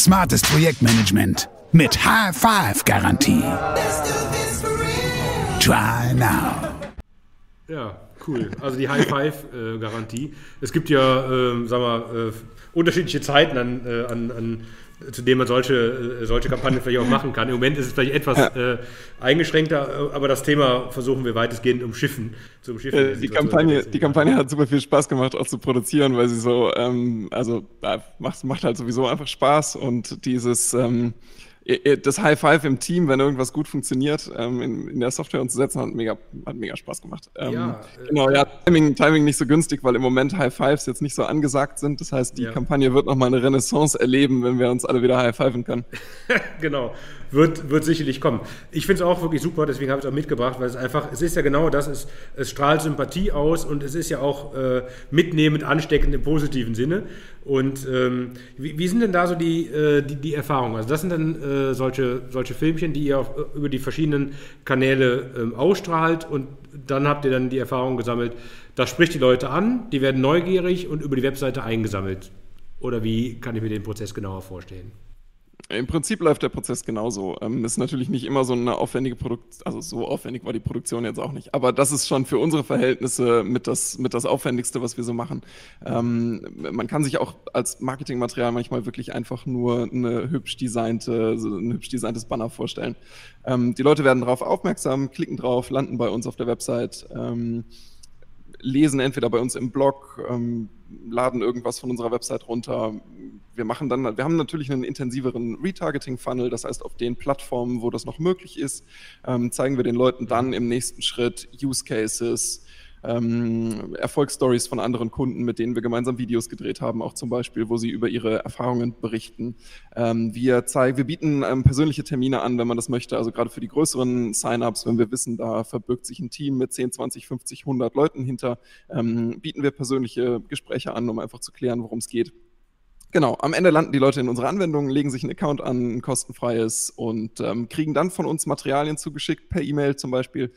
Smartes Projektmanagement mit High-Five-Garantie. Try now. Ja, cool. Also die High-Five-Garantie. es gibt ja, äh, sagen wir, äh, unterschiedliche Zeiten an, äh, an, an zu dem man solche, äh, solche Kampagnen vielleicht auch machen kann. Im Moment ist es vielleicht etwas ja. äh, eingeschränkter, aber das Thema versuchen wir weitestgehend umschiffen. Zu umschiffen äh, die, Kampagne, die Kampagne hat super viel Spaß gemacht, auch zu produzieren, weil sie so, ähm, also macht, macht halt sowieso einfach Spaß und dieses ähm, das High Five im Team, wenn irgendwas gut funktioniert, ähm, in, in, der Software umzusetzen, hat mega, hat mega Spaß gemacht. Ähm, ja, äh, genau, ja, Timing, Timing nicht so günstig, weil im Moment High Fives jetzt nicht so angesagt sind. Das heißt, die ja. Kampagne wird nochmal eine Renaissance erleben, wenn wir uns alle wieder High Fiven können. genau wird, wird sicherlich kommen. Ich finde es auch wirklich super, deswegen habe ich es auch mitgebracht, weil es einfach, es ist ja genau das, es, es strahlt Sympathie aus und es ist ja auch äh, mitnehmend ansteckend im positiven Sinne. Und ähm, wie, wie, sind denn da so die, äh, die, die, Erfahrungen? Also das sind dann äh, solche, solche Filmchen, die ihr auch äh, über die verschiedenen Kanäle ähm, ausstrahlt und dann habt ihr dann die Erfahrung gesammelt, das spricht die Leute an, die werden neugierig und über die Webseite eingesammelt. Oder wie kann ich mir den Prozess genauer vorstellen? Im Prinzip läuft der Prozess genauso. Ähm, ist natürlich nicht immer so eine aufwendige Produktion, also so aufwendig war die Produktion jetzt auch nicht. Aber das ist schon für unsere Verhältnisse mit das, mit das Aufwendigste, was wir so machen. Ähm, man kann sich auch als Marketingmaterial manchmal wirklich einfach nur eine hübsch designte, ein hübsch designtes Banner vorstellen. Ähm, die Leute werden darauf aufmerksam, klicken drauf, landen bei uns auf der Website. Ähm, lesen entweder bei uns im Blog, ähm, laden irgendwas von unserer Website runter. Wir machen dann, wir haben natürlich einen intensiveren Retargeting-Funnel, das heißt, auf den Plattformen, wo das noch möglich ist, ähm, zeigen wir den Leuten dann im nächsten Schritt Use Cases, ähm, Erfolgsstories von anderen Kunden, mit denen wir gemeinsam Videos gedreht haben, auch zum Beispiel, wo sie über ihre Erfahrungen berichten. Ähm, wir, zeigen, wir bieten ähm, persönliche Termine an, wenn man das möchte, also gerade für die größeren Sign-ups, wenn wir wissen, da verbirgt sich ein Team mit 10, 20, 50, 100 Leuten hinter, ähm, bieten wir persönliche Gespräche an, um einfach zu klären, worum es geht. Genau, am Ende landen die Leute in unserer Anwendung, legen sich einen Account an, ein kostenfreies und ähm, kriegen dann von uns Materialien zugeschickt, per E-Mail zum Beispiel,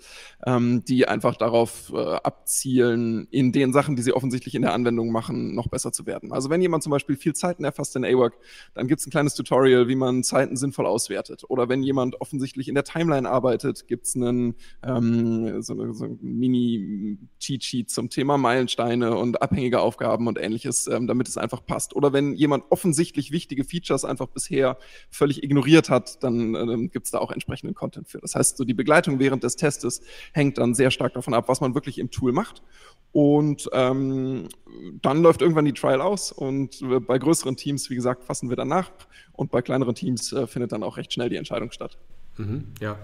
ähm, die einfach darauf äh, abzielen, in den Sachen, die sie offensichtlich in der Anwendung machen, noch besser zu werden. Also wenn jemand zum Beispiel viel Zeiten erfasst in AWork, dann gibt es ein kleines Tutorial, wie man Zeiten sinnvoll auswertet. Oder wenn jemand offensichtlich in der Timeline arbeitet, gibt es einen ähm, so, so ein Mini-Cheat-Sheet zum Thema Meilensteine und abhängige Aufgaben und ähnliches, ähm, damit es einfach passt. Oder wenn jemand offensichtlich wichtige Features einfach bisher völlig ignoriert hat, dann äh, gibt es da auch entsprechenden Content für. Das heißt, so die Begleitung während des Testes hängt dann sehr stark davon ab, was man wirklich im Tool macht. Und ähm, dann läuft irgendwann die Trial aus und äh, bei größeren Teams, wie gesagt, fassen wir dann nach und bei kleineren Teams äh, findet dann auch recht schnell die Entscheidung statt. Mhm, ja,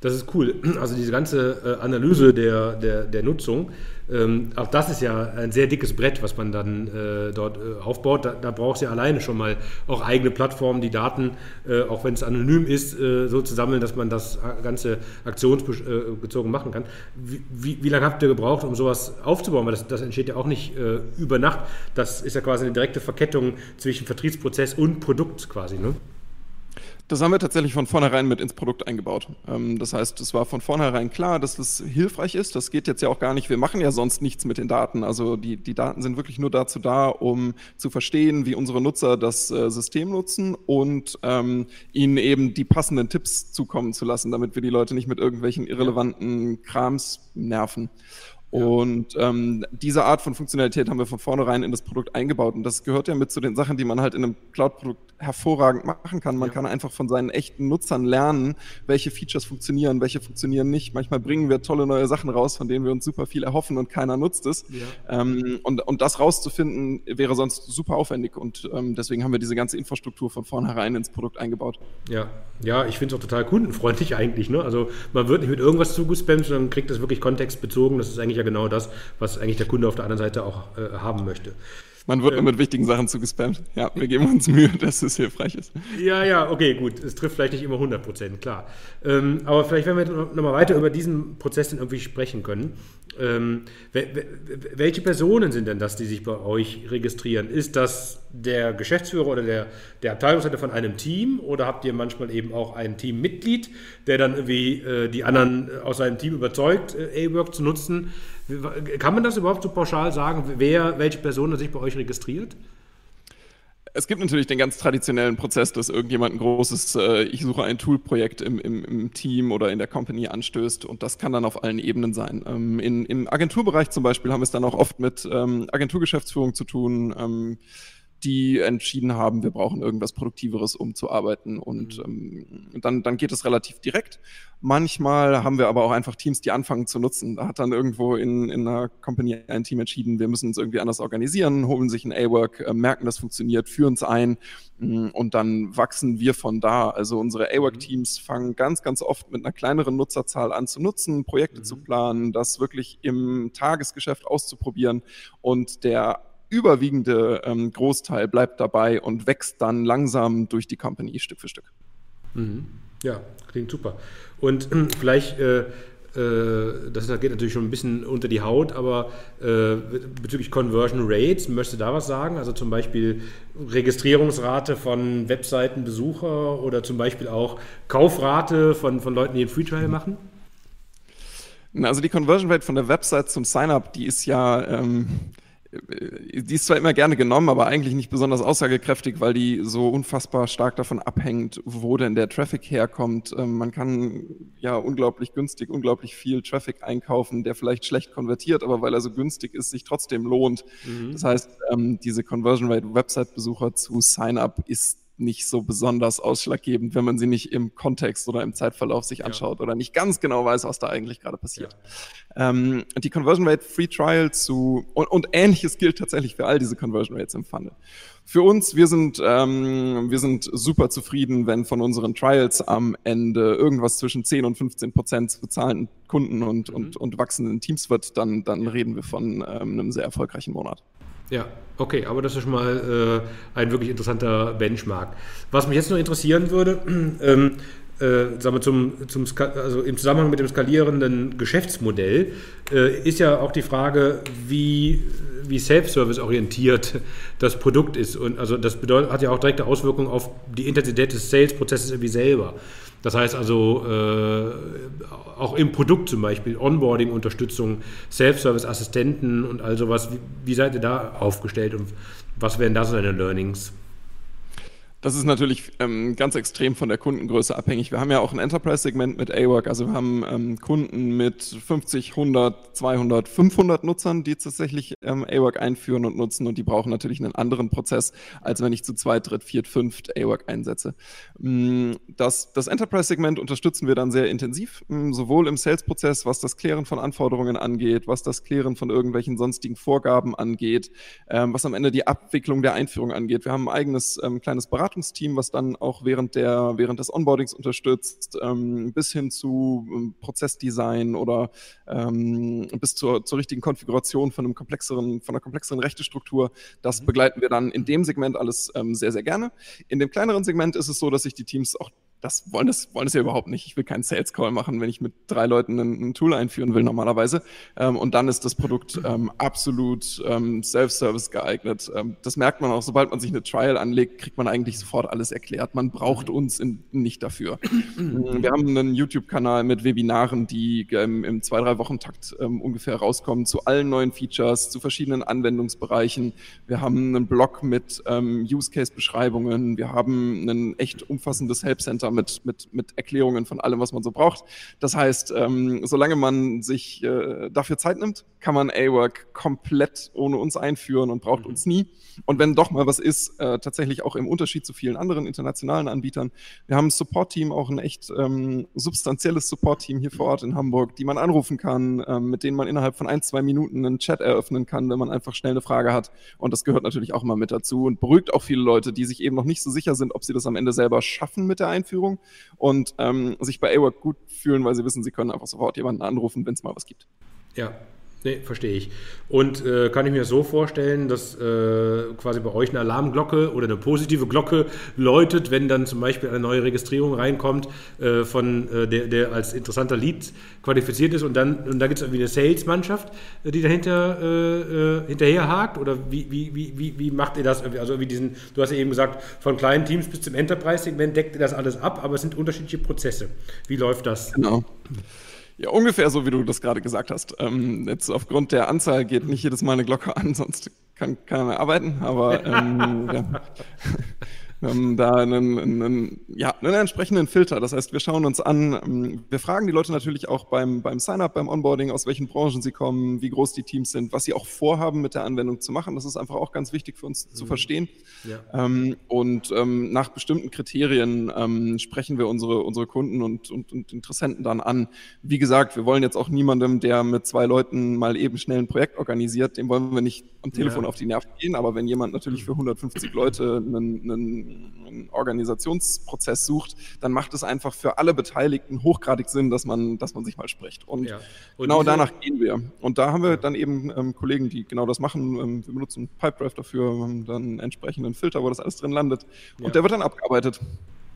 das ist cool. Also diese ganze äh, Analyse der, der, der Nutzung, ähm, auch das ist ja ein sehr dickes Brett, was man dann äh, dort äh, aufbaut. Da, da braucht es ja alleine schon mal auch eigene Plattformen, die Daten, äh, auch wenn es anonym ist, äh, so zu sammeln, dass man das Ganze aktionsbezogen machen kann. Wie, wie, wie lange habt ihr gebraucht, um sowas aufzubauen? Weil das, das entsteht ja auch nicht äh, über Nacht. Das ist ja quasi eine direkte Verkettung zwischen Vertriebsprozess und Produkt quasi, ne? Das haben wir tatsächlich von vornherein mit ins Produkt eingebaut. Ähm, das heißt, es war von vornherein klar, dass das hilfreich ist. Das geht jetzt ja auch gar nicht. Wir machen ja sonst nichts mit den Daten. Also die, die Daten sind wirklich nur dazu da, um zu verstehen, wie unsere Nutzer das äh, System nutzen und ähm, ihnen eben die passenden Tipps zukommen zu lassen, damit wir die Leute nicht mit irgendwelchen irrelevanten Krams nerven. Und ähm, diese Art von Funktionalität haben wir von vornherein in das Produkt eingebaut. Und das gehört ja mit zu den Sachen, die man halt in einem Cloud-Produkt hervorragend machen kann. Man ja. kann einfach von seinen echten Nutzern lernen, welche Features funktionieren, welche funktionieren nicht. Manchmal bringen wir tolle neue Sachen raus, von denen wir uns super viel erhoffen und keiner nutzt es. Ja. Ähm, und, und das rauszufinden wäre sonst super aufwendig. Und ähm, deswegen haben wir diese ganze Infrastruktur von vornherein ins Produkt eingebaut. Ja, ja ich finde es auch total kundenfreundlich eigentlich. Ne? Also man wird nicht mit irgendwas zugespammt, sondern kriegt das wirklich kontextbezogen. Das ist eigentlich ja genau das, was eigentlich der Kunde auf der anderen Seite auch äh, haben möchte. Man wird ähm, nur mit wichtigen Sachen zugespammt. Ja, wir geben uns Mühe, dass es hilfreich ist. Ja, ja, okay, gut. Es trifft vielleicht nicht immer 100 Prozent, klar. Ähm, aber vielleicht, wenn wir nochmal weiter über diesen Prozess dann irgendwie sprechen können. Ähm, welche Personen sind denn das, die sich bei euch registrieren? Ist das der Geschäftsführer oder der, der Abteilungsleiter von einem Team oder habt ihr manchmal eben auch ein Teammitglied, der dann irgendwie äh, die anderen aus seinem Team überzeugt, äh, A-Work zu nutzen? Kann man das überhaupt so pauschal sagen, wer, welche Person sich bei euch registriert? Es gibt natürlich den ganz traditionellen Prozess, dass irgendjemand ein großes, äh, ich suche ein Tool-Projekt im, im, im, Team oder in der Company anstößt und das kann dann auf allen Ebenen sein. Ähm, in, Im Agenturbereich zum Beispiel haben wir es dann auch oft mit ähm, Agenturgeschäftsführung zu tun. Ähm, die entschieden haben, wir brauchen irgendwas Produktiveres, um zu arbeiten. Und mhm. ähm, dann, dann geht es relativ direkt. Manchmal haben wir aber auch einfach Teams, die anfangen zu nutzen. Da hat dann irgendwo in, in einer Company ein Team entschieden, wir müssen uns irgendwie anders organisieren, holen sich ein A-Work, äh, merken, das funktioniert, führen es ein äh, und dann wachsen wir von da. Also unsere A-Work-Teams mhm. fangen ganz, ganz oft mit einer kleineren Nutzerzahl an zu nutzen, Projekte mhm. zu planen, das wirklich im Tagesgeschäft auszuprobieren und der überwiegende ähm, Großteil bleibt dabei und wächst dann langsam durch die Company Stück für Stück. Mhm. Ja, klingt super. Und äh, vielleicht, äh, äh, das geht natürlich schon ein bisschen unter die Haut, aber äh, bezüglich Conversion Rates, möchtest du da was sagen? Also zum Beispiel Registrierungsrate von Webseitenbesucher oder zum Beispiel auch Kaufrate von, von Leuten, die einen Free Trial machen? Also die Conversion Rate von der Website zum Sign-up, die ist ja ähm, äh, die ist zwar immer gerne genommen, aber eigentlich nicht besonders aussagekräftig, weil die so unfassbar stark davon abhängt, wo denn der Traffic herkommt. Ähm, man kann ja unglaublich günstig, unglaublich viel Traffic einkaufen, der vielleicht schlecht konvertiert, aber weil er so günstig ist, sich trotzdem lohnt. Mhm. Das heißt, ähm, diese Conversion Rate Website-Besucher zu Sign-up ist nicht so besonders ausschlaggebend, wenn man sie nicht im Kontext oder im Zeitverlauf sich anschaut ja. oder nicht ganz genau weiß, was da eigentlich gerade passiert. Ja. Ähm, die Conversion Rate Free Trial zu und, und, ähnliches gilt tatsächlich für all diese Conversion Rates im Funnel. Für uns, wir sind, ähm, wir sind super zufrieden, wenn von unseren Trials am Ende irgendwas zwischen 10 und 15 Prozent zu bezahlenden Kunden und, mhm. und, und wachsenden Teams wird, dann, dann reden wir von ähm, einem sehr erfolgreichen Monat. Ja, okay, aber das ist schon mal äh, ein wirklich interessanter Benchmark. Was mich jetzt noch interessieren würde, ähm, äh, sagen wir zum, zum also im Zusammenhang mit dem skalierenden Geschäftsmodell äh, ist ja auch die Frage, wie, wie Self-Service orientiert das Produkt ist. Und also das bedeutet, hat ja auch direkte Auswirkungen auf die Intensität des Sales-Prozesses irgendwie selber. Das heißt also äh, auch im Produkt zum Beispiel Onboarding-Unterstützung, Self-Service-Assistenten und all sowas. Wie, wie seid ihr da aufgestellt und was wären da so deine Learnings? Das ist natürlich ähm, ganz extrem von der Kundengröße abhängig. Wir haben ja auch ein Enterprise-Segment mit A-Work. Also wir haben ähm, Kunden mit 50, 100, 200, 500 Nutzern, die tatsächlich ähm, A-Work einführen und nutzen. Und die brauchen natürlich einen anderen Prozess, als wenn ich zu zweit, dritt, viert, fünft A-Work einsetze. Mm, das, das Enterprise-Segment unterstützen wir dann sehr intensiv, mm, sowohl im Sales-Prozess, was das Klären von Anforderungen angeht, was das Klären von irgendwelchen sonstigen Vorgaben angeht, ähm, was am Ende die Abwicklung der Einführung angeht. Wir haben ein eigenes ähm, kleines Beratungs Beratungsteam, was dann auch während, der, während des Onboardings unterstützt, ähm, bis hin zu ähm, Prozessdesign oder ähm, bis zur, zur richtigen Konfiguration von einem komplexeren, von einer komplexeren Rechtestruktur. Das mhm. begleiten wir dann in dem Segment alles ähm, sehr, sehr gerne. In dem kleineren Segment ist es so, dass sich die Teams auch das wollen das, wollen das ja überhaupt nicht. Ich will keinen Sales Call machen, wenn ich mit drei Leuten ein, ein Tool einführen will normalerweise. Ähm, und dann ist das Produkt ähm, absolut ähm, Self-Service geeignet. Ähm, das merkt man auch, sobald man sich eine Trial anlegt, kriegt man eigentlich sofort alles erklärt. Man braucht mhm. uns in, nicht dafür. Wir haben einen YouTube-Kanal mit Webinaren, die ähm, im zwei, drei Wochen-Takt ähm, ungefähr rauskommen zu allen neuen Features, zu verschiedenen Anwendungsbereichen. Wir haben einen Blog mit Use-Case-Beschreibungen. Wir haben ein echt umfassendes Help Center mit, mit, mit Erklärungen von allem, was man so braucht. Das heißt, ähm, solange man sich äh, dafür Zeit nimmt, kann man A-Work komplett ohne uns einführen und braucht mhm. uns nie. Und wenn doch mal was ist, äh, tatsächlich auch im Unterschied zu vielen anderen internationalen Anbietern. Wir haben ein Support-Team, auch ein echt ähm, substanzielles Support-Team hier vor Ort in Hamburg, die man anrufen kann, ähm, mit denen man innerhalb von ein, zwei Minuten einen Chat eröffnen kann, wenn man einfach schnell eine Frage hat. Und das gehört natürlich auch mal mit dazu und beruhigt auch viele Leute, die sich eben noch nicht so sicher sind, ob sie das am Ende selber schaffen mit der Einführung Einführung und ähm, sich bei AWORK gut fühlen, weil sie wissen, sie können einfach sofort jemanden anrufen, wenn es mal was gibt. Ja, Nee, verstehe ich. Und äh, kann ich mir so vorstellen, dass äh, quasi bei euch eine Alarmglocke oder eine positive Glocke läutet, wenn dann zum Beispiel eine neue Registrierung reinkommt, äh, von äh, der, der als interessanter Lead qualifiziert ist und dann und da gibt es irgendwie eine Sales-Mannschaft, äh, die dahinter äh, hinterher hakt? Oder wie, wie, wie, wie, macht ihr das? Also wie diesen, du hast ja eben gesagt, von kleinen Teams bis zum Enterprise-Segment deckt ihr das alles ab, aber es sind unterschiedliche Prozesse. Wie läuft das? Genau. Ja, ungefähr so, wie du das gerade gesagt hast. Ähm, jetzt aufgrund der Anzahl geht nicht jedes Mal eine Glocke an, sonst kann keiner mehr arbeiten. Aber ähm, ja. Haben da einen, einen, ja, einen entsprechenden Filter. Das heißt, wir schauen uns an, ähm, wir fragen die Leute natürlich auch beim, beim Sign-up, beim Onboarding, aus welchen Branchen sie kommen, wie groß die Teams sind, was sie auch vorhaben mit der Anwendung zu machen. Das ist einfach auch ganz wichtig für uns mhm. zu verstehen. Ja. Ähm, und ähm, nach bestimmten Kriterien ähm, sprechen wir unsere, unsere Kunden und, und, und Interessenten dann an. Wie gesagt, wir wollen jetzt auch niemandem, der mit zwei Leuten mal eben schnell ein Projekt organisiert, dem wollen wir nicht am Telefon ja. auf die Nerven gehen. Aber wenn jemand natürlich für 150 Leute einen, einen einen Organisationsprozess sucht, dann macht es einfach für alle Beteiligten hochgradig Sinn, dass man, dass man sich mal spricht. Und, ja. und genau danach gehen wir. Und da haben wir dann eben ähm, Kollegen, die genau das machen. Ähm, wir benutzen Pipedrive dafür, haben dann einen entsprechenden Filter, wo das alles drin landet. Und ja. der wird dann abgearbeitet.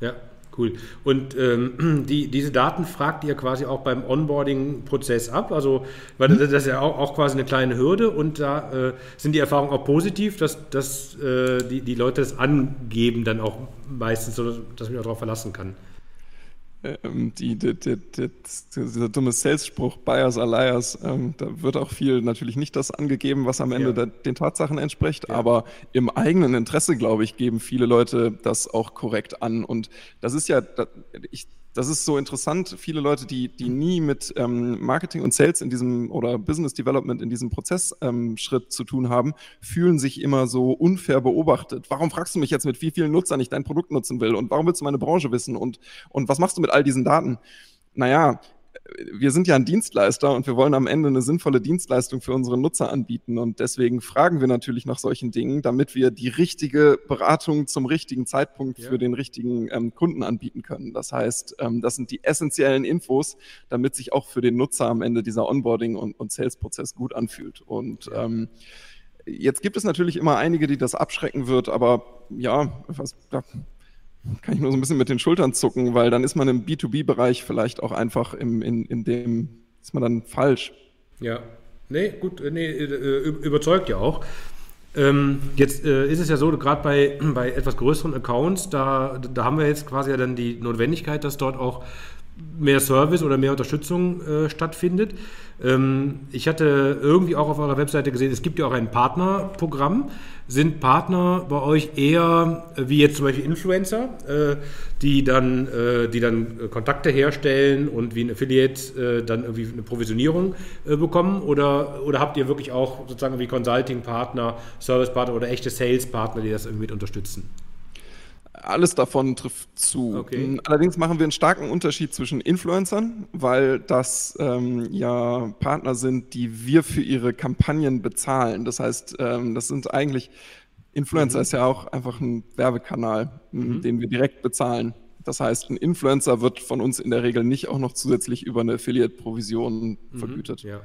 Ja, Cool. Und ähm, die, diese Daten fragt ihr quasi auch beim Onboarding-Prozess ab? Also, weil das, das ist ja auch, auch, quasi eine kleine Hürde und da äh, sind die Erfahrungen auch positiv, dass, dass äh, die, die Leute das angeben dann auch meistens, so dass ich mich auch darauf verlassen kann ähm, die, die, die, dieser dumme Sales-Spruch, Buyers are liars, ähm, da wird auch viel natürlich nicht das angegeben, was am Ende ja. der, den Tatsachen entspricht, ja. aber im eigenen Interesse, glaube ich, geben viele Leute das auch korrekt an. Und das ist ja, ich das ist so interessant. Viele Leute, die, die nie mit ähm, Marketing und Sales in diesem oder Business Development in diesem Prozessschritt ähm, zu tun haben, fühlen sich immer so unfair beobachtet. Warum fragst du mich jetzt, mit wie vielen Nutzern ich dein Produkt nutzen will? Und warum willst du meine Branche wissen? Und, und was machst du mit all diesen Daten? Naja, wir sind ja ein Dienstleister und wir wollen am Ende eine sinnvolle Dienstleistung für unsere Nutzer anbieten. Und deswegen fragen wir natürlich nach solchen Dingen, damit wir die richtige Beratung zum richtigen Zeitpunkt ja. für den richtigen ähm, Kunden anbieten können. Das heißt, ähm, das sind die essentiellen Infos, damit sich auch für den Nutzer am Ende dieser Onboarding- und, und Sales-Prozess gut anfühlt. Und ähm, jetzt gibt es natürlich immer einige, die das abschrecken wird, aber ja, was, kann ich nur so ein bisschen mit den Schultern zucken, weil dann ist man im B2B-Bereich vielleicht auch einfach im, in, in dem, ist man dann falsch. Ja, nee, gut, nee, äh, überzeugt ja auch. Ähm, jetzt äh, ist es ja so, gerade bei, bei etwas größeren Accounts, da, da haben wir jetzt quasi ja dann die Notwendigkeit, dass dort auch mehr Service oder mehr Unterstützung äh, stattfindet. Ähm, ich hatte irgendwie auch auf eurer Webseite gesehen, es gibt ja auch ein Partnerprogramm. Sind Partner bei euch eher äh, wie jetzt zum Beispiel Influencer, äh, die, dann, äh, die dann Kontakte herstellen und wie ein Affiliate äh, dann irgendwie eine Provisionierung äh, bekommen? Oder, oder habt ihr wirklich auch sozusagen wie Consulting-Partner, Service-Partner oder echte Sales-Partner, die das irgendwie mit unterstützen? Alles davon trifft zu. Okay. Allerdings machen wir einen starken Unterschied zwischen Influencern, weil das ähm, ja Partner sind, die wir für ihre Kampagnen bezahlen. Das heißt, ähm, das sind eigentlich, Influencer mhm. ist ja auch einfach ein Werbekanal, mhm. den wir direkt bezahlen. Das heißt, ein Influencer wird von uns in der Regel nicht auch noch zusätzlich über eine Affiliate-Provision mhm. vergütet. Ja.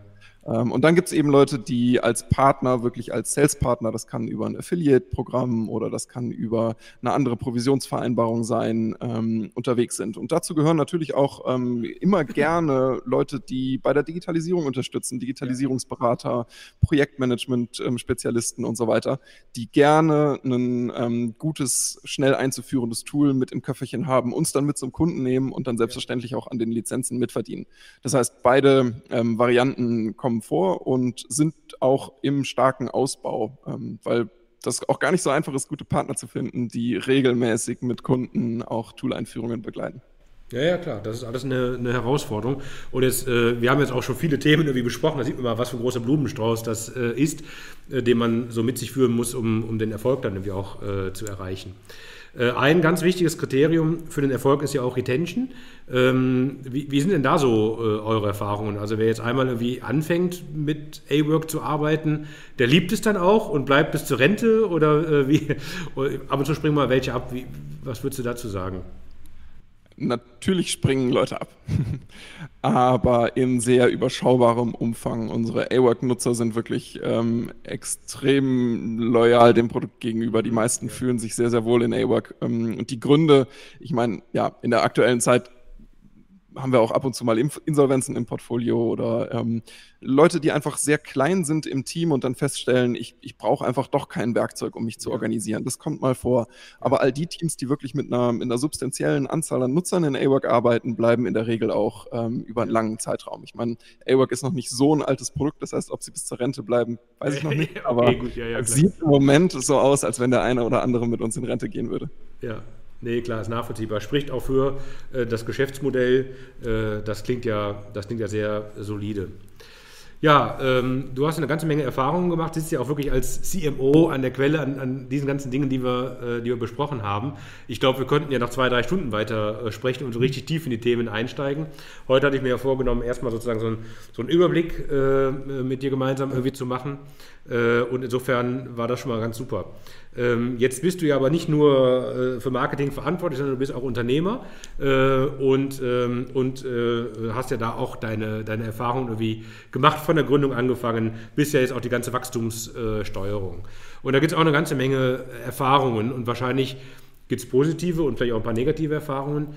Ähm, und dann gibt es eben Leute, die als Partner, wirklich als Sales-Partner, das kann über ein Affiliate-Programm oder das kann über eine andere Provisionsvereinbarung sein, ähm, unterwegs sind. Und dazu gehören natürlich auch ähm, immer gerne Leute, die bei der Digitalisierung unterstützen, Digitalisierungsberater, Projektmanagement-Spezialisten und so weiter, die gerne ein ähm, gutes, schnell einzuführendes Tool mit im Köfferchen haben, uns dann mit zum Kunden nehmen und dann selbstverständlich auch an den Lizenzen mitverdienen. Das heißt, beide ähm, Varianten kommen kommen vor und sind auch im starken Ausbau, ähm, weil das auch gar nicht so einfach ist, gute Partner zu finden, die regelmäßig mit Kunden auch Tool-Einführungen begleiten. Ja, ja, klar, das ist alles eine, eine Herausforderung. Und jetzt, äh, wir haben jetzt auch schon viele Themen irgendwie besprochen, da sieht man mal, was für ein großer Blumenstrauß das äh, ist, äh, den man so mit sich führen muss, um, um den Erfolg dann irgendwie auch äh, zu erreichen. Äh, ein ganz wichtiges Kriterium für den Erfolg ist ja auch Retention. Ähm, wie, wie, sind denn da so äh, eure Erfahrungen? Also wer jetzt einmal irgendwie anfängt mit A-Work zu arbeiten, der liebt es dann auch und bleibt bis zur Rente oder wie? Ab und zu springen mal welche ab. Wie, was würdest du dazu sagen? Natürlich springen Leute ab, aber in sehr überschaubarem Umfang. Unsere A-Work-Nutzer sind wirklich ähm, extrem loyal dem Produkt gegenüber. Die meisten fühlen sich sehr, sehr wohl in A-Work. Ähm, und die Gründe, ich meine, ja, in der aktuellen Zeit haben wir auch ab und zu mal Insolvenzen im Portfolio oder ähm, Leute, die einfach sehr klein sind im Team und dann feststellen, ich, ich brauche einfach doch kein Werkzeug, um mich zu organisieren. Das kommt mal vor. Aber all die Teams, die wirklich mit einer, mit einer substanziellen Anzahl an Nutzern in AWORK arbeiten, bleiben in der Regel auch ähm, über einen langen Zeitraum. Ich meine, AWORK ist noch nicht so ein altes Produkt, das heißt, ob sie bis zur Rente bleiben, weiß ich noch nicht. Aber okay, gut, ja, ja, es sieht im Moment so aus, als wenn der eine oder andere mit uns in Rente gehen würde. Ja, Nee, klar, ist nachvollziehbar. Spricht auch für äh, das Geschäftsmodell. Äh, das, klingt ja, das klingt ja sehr solide. Ja, ähm, du hast eine ganze Menge Erfahrungen gemacht, sitzt ja auch wirklich als CMO an der Quelle an, an diesen ganzen Dingen, die wir, äh, die wir besprochen haben. Ich glaube, wir könnten ja noch zwei, drei Stunden weiter äh, sprechen und so richtig tief in die Themen einsteigen. Heute hatte ich mir ja vorgenommen, erstmal sozusagen so, ein, so einen Überblick äh, mit dir gemeinsam irgendwie zu machen. Äh, und insofern war das schon mal ganz super. Ähm, jetzt bist du ja aber nicht nur äh, für Marketing verantwortlich, sondern du bist auch Unternehmer äh, und, ähm, und hast ja da auch deine, deine Erfahrungen irgendwie gemacht, von der Gründung angefangen, bis ja jetzt auch die ganze Wachstumssteuerung. Und da gibt es auch eine ganze Menge Erfahrungen und wahrscheinlich gibt es positive und vielleicht auch ein paar negative Erfahrungen.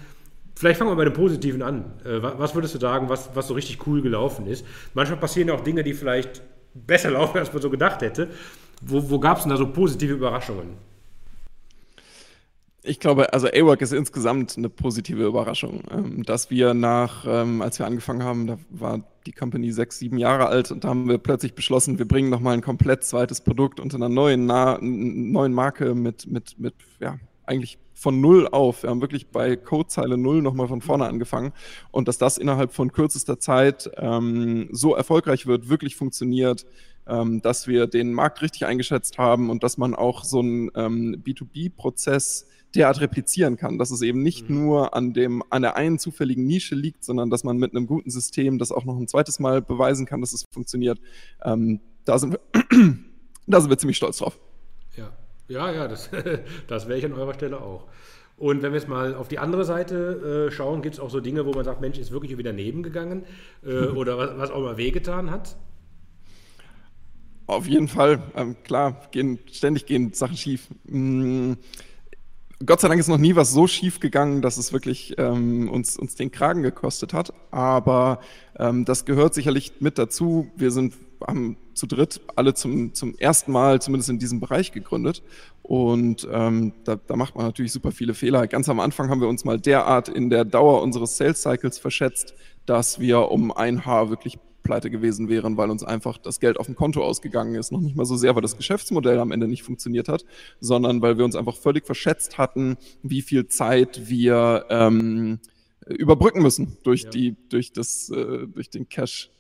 Vielleicht fangen wir bei den Positiven an. Was würdest du sagen, was, was so richtig cool gelaufen ist? Manchmal passieren auch Dinge, die vielleicht besser laufen, als man so gedacht hätte. Wo, wo gab es denn da so positive Überraschungen? Ich glaube, also AWORK ist insgesamt eine positive Überraschung. Ähm, dass wir nach, ähm, als wir angefangen haben, da war die Company sechs, sieben Jahre alt und da haben wir plötzlich beschlossen, wir bringen nochmal ein komplett zweites Produkt unter einer neuen, neuen Marke mit, mit, mit, ja, eigentlich von null auf. Wir haben wirklich bei Codezeile null nochmal von vorne angefangen und dass das innerhalb von kürzester Zeit ähm, so erfolgreich wird, wirklich funktioniert, ähm, dass wir den Markt richtig eingeschätzt haben und dass man auch so einen ähm, B2B-Prozess derart replizieren kann, dass es eben nicht mhm. nur an, dem, an der einen zufälligen Nische liegt, sondern dass man mit einem guten System das auch noch ein zweites Mal beweisen kann, dass es funktioniert. Ähm, da, sind wir, da sind wir ziemlich stolz drauf. Ja, ja, ja das, das wäre ich an eurer Stelle auch. Und wenn wir jetzt mal auf die andere Seite äh, schauen, gibt es auch so Dinge, wo man sagt, Mensch, ist wirklich wieder nebengegangen äh, oder was, was, auch mal wehgetan hat? Auf jeden Fall, ähm, klar, gehen, ständig gehen Sachen schief. Hm, Gott sei Dank ist noch nie was so schief gegangen, dass es wirklich ähm, uns, uns den Kragen gekostet hat. Aber ähm, das gehört sicherlich mit dazu. Wir sind haben zu dritt alle zum, zum ersten Mal zumindest in diesem Bereich gegründet. Und ähm, da, da macht man natürlich super viele Fehler. Ganz am Anfang haben wir uns mal derart in der Dauer unseres Sales Cycles verschätzt, dass wir um ein Haar wirklich pleite gewesen wären, weil uns einfach das Geld auf dem Konto ausgegangen ist. Noch nicht mal so sehr, weil das Geschäftsmodell am Ende nicht funktioniert hat, sondern weil wir uns einfach völlig verschätzt hatten, wie viel Zeit wir ähm, überbrücken müssen durch ja. die, durch das, äh, durch den Cash.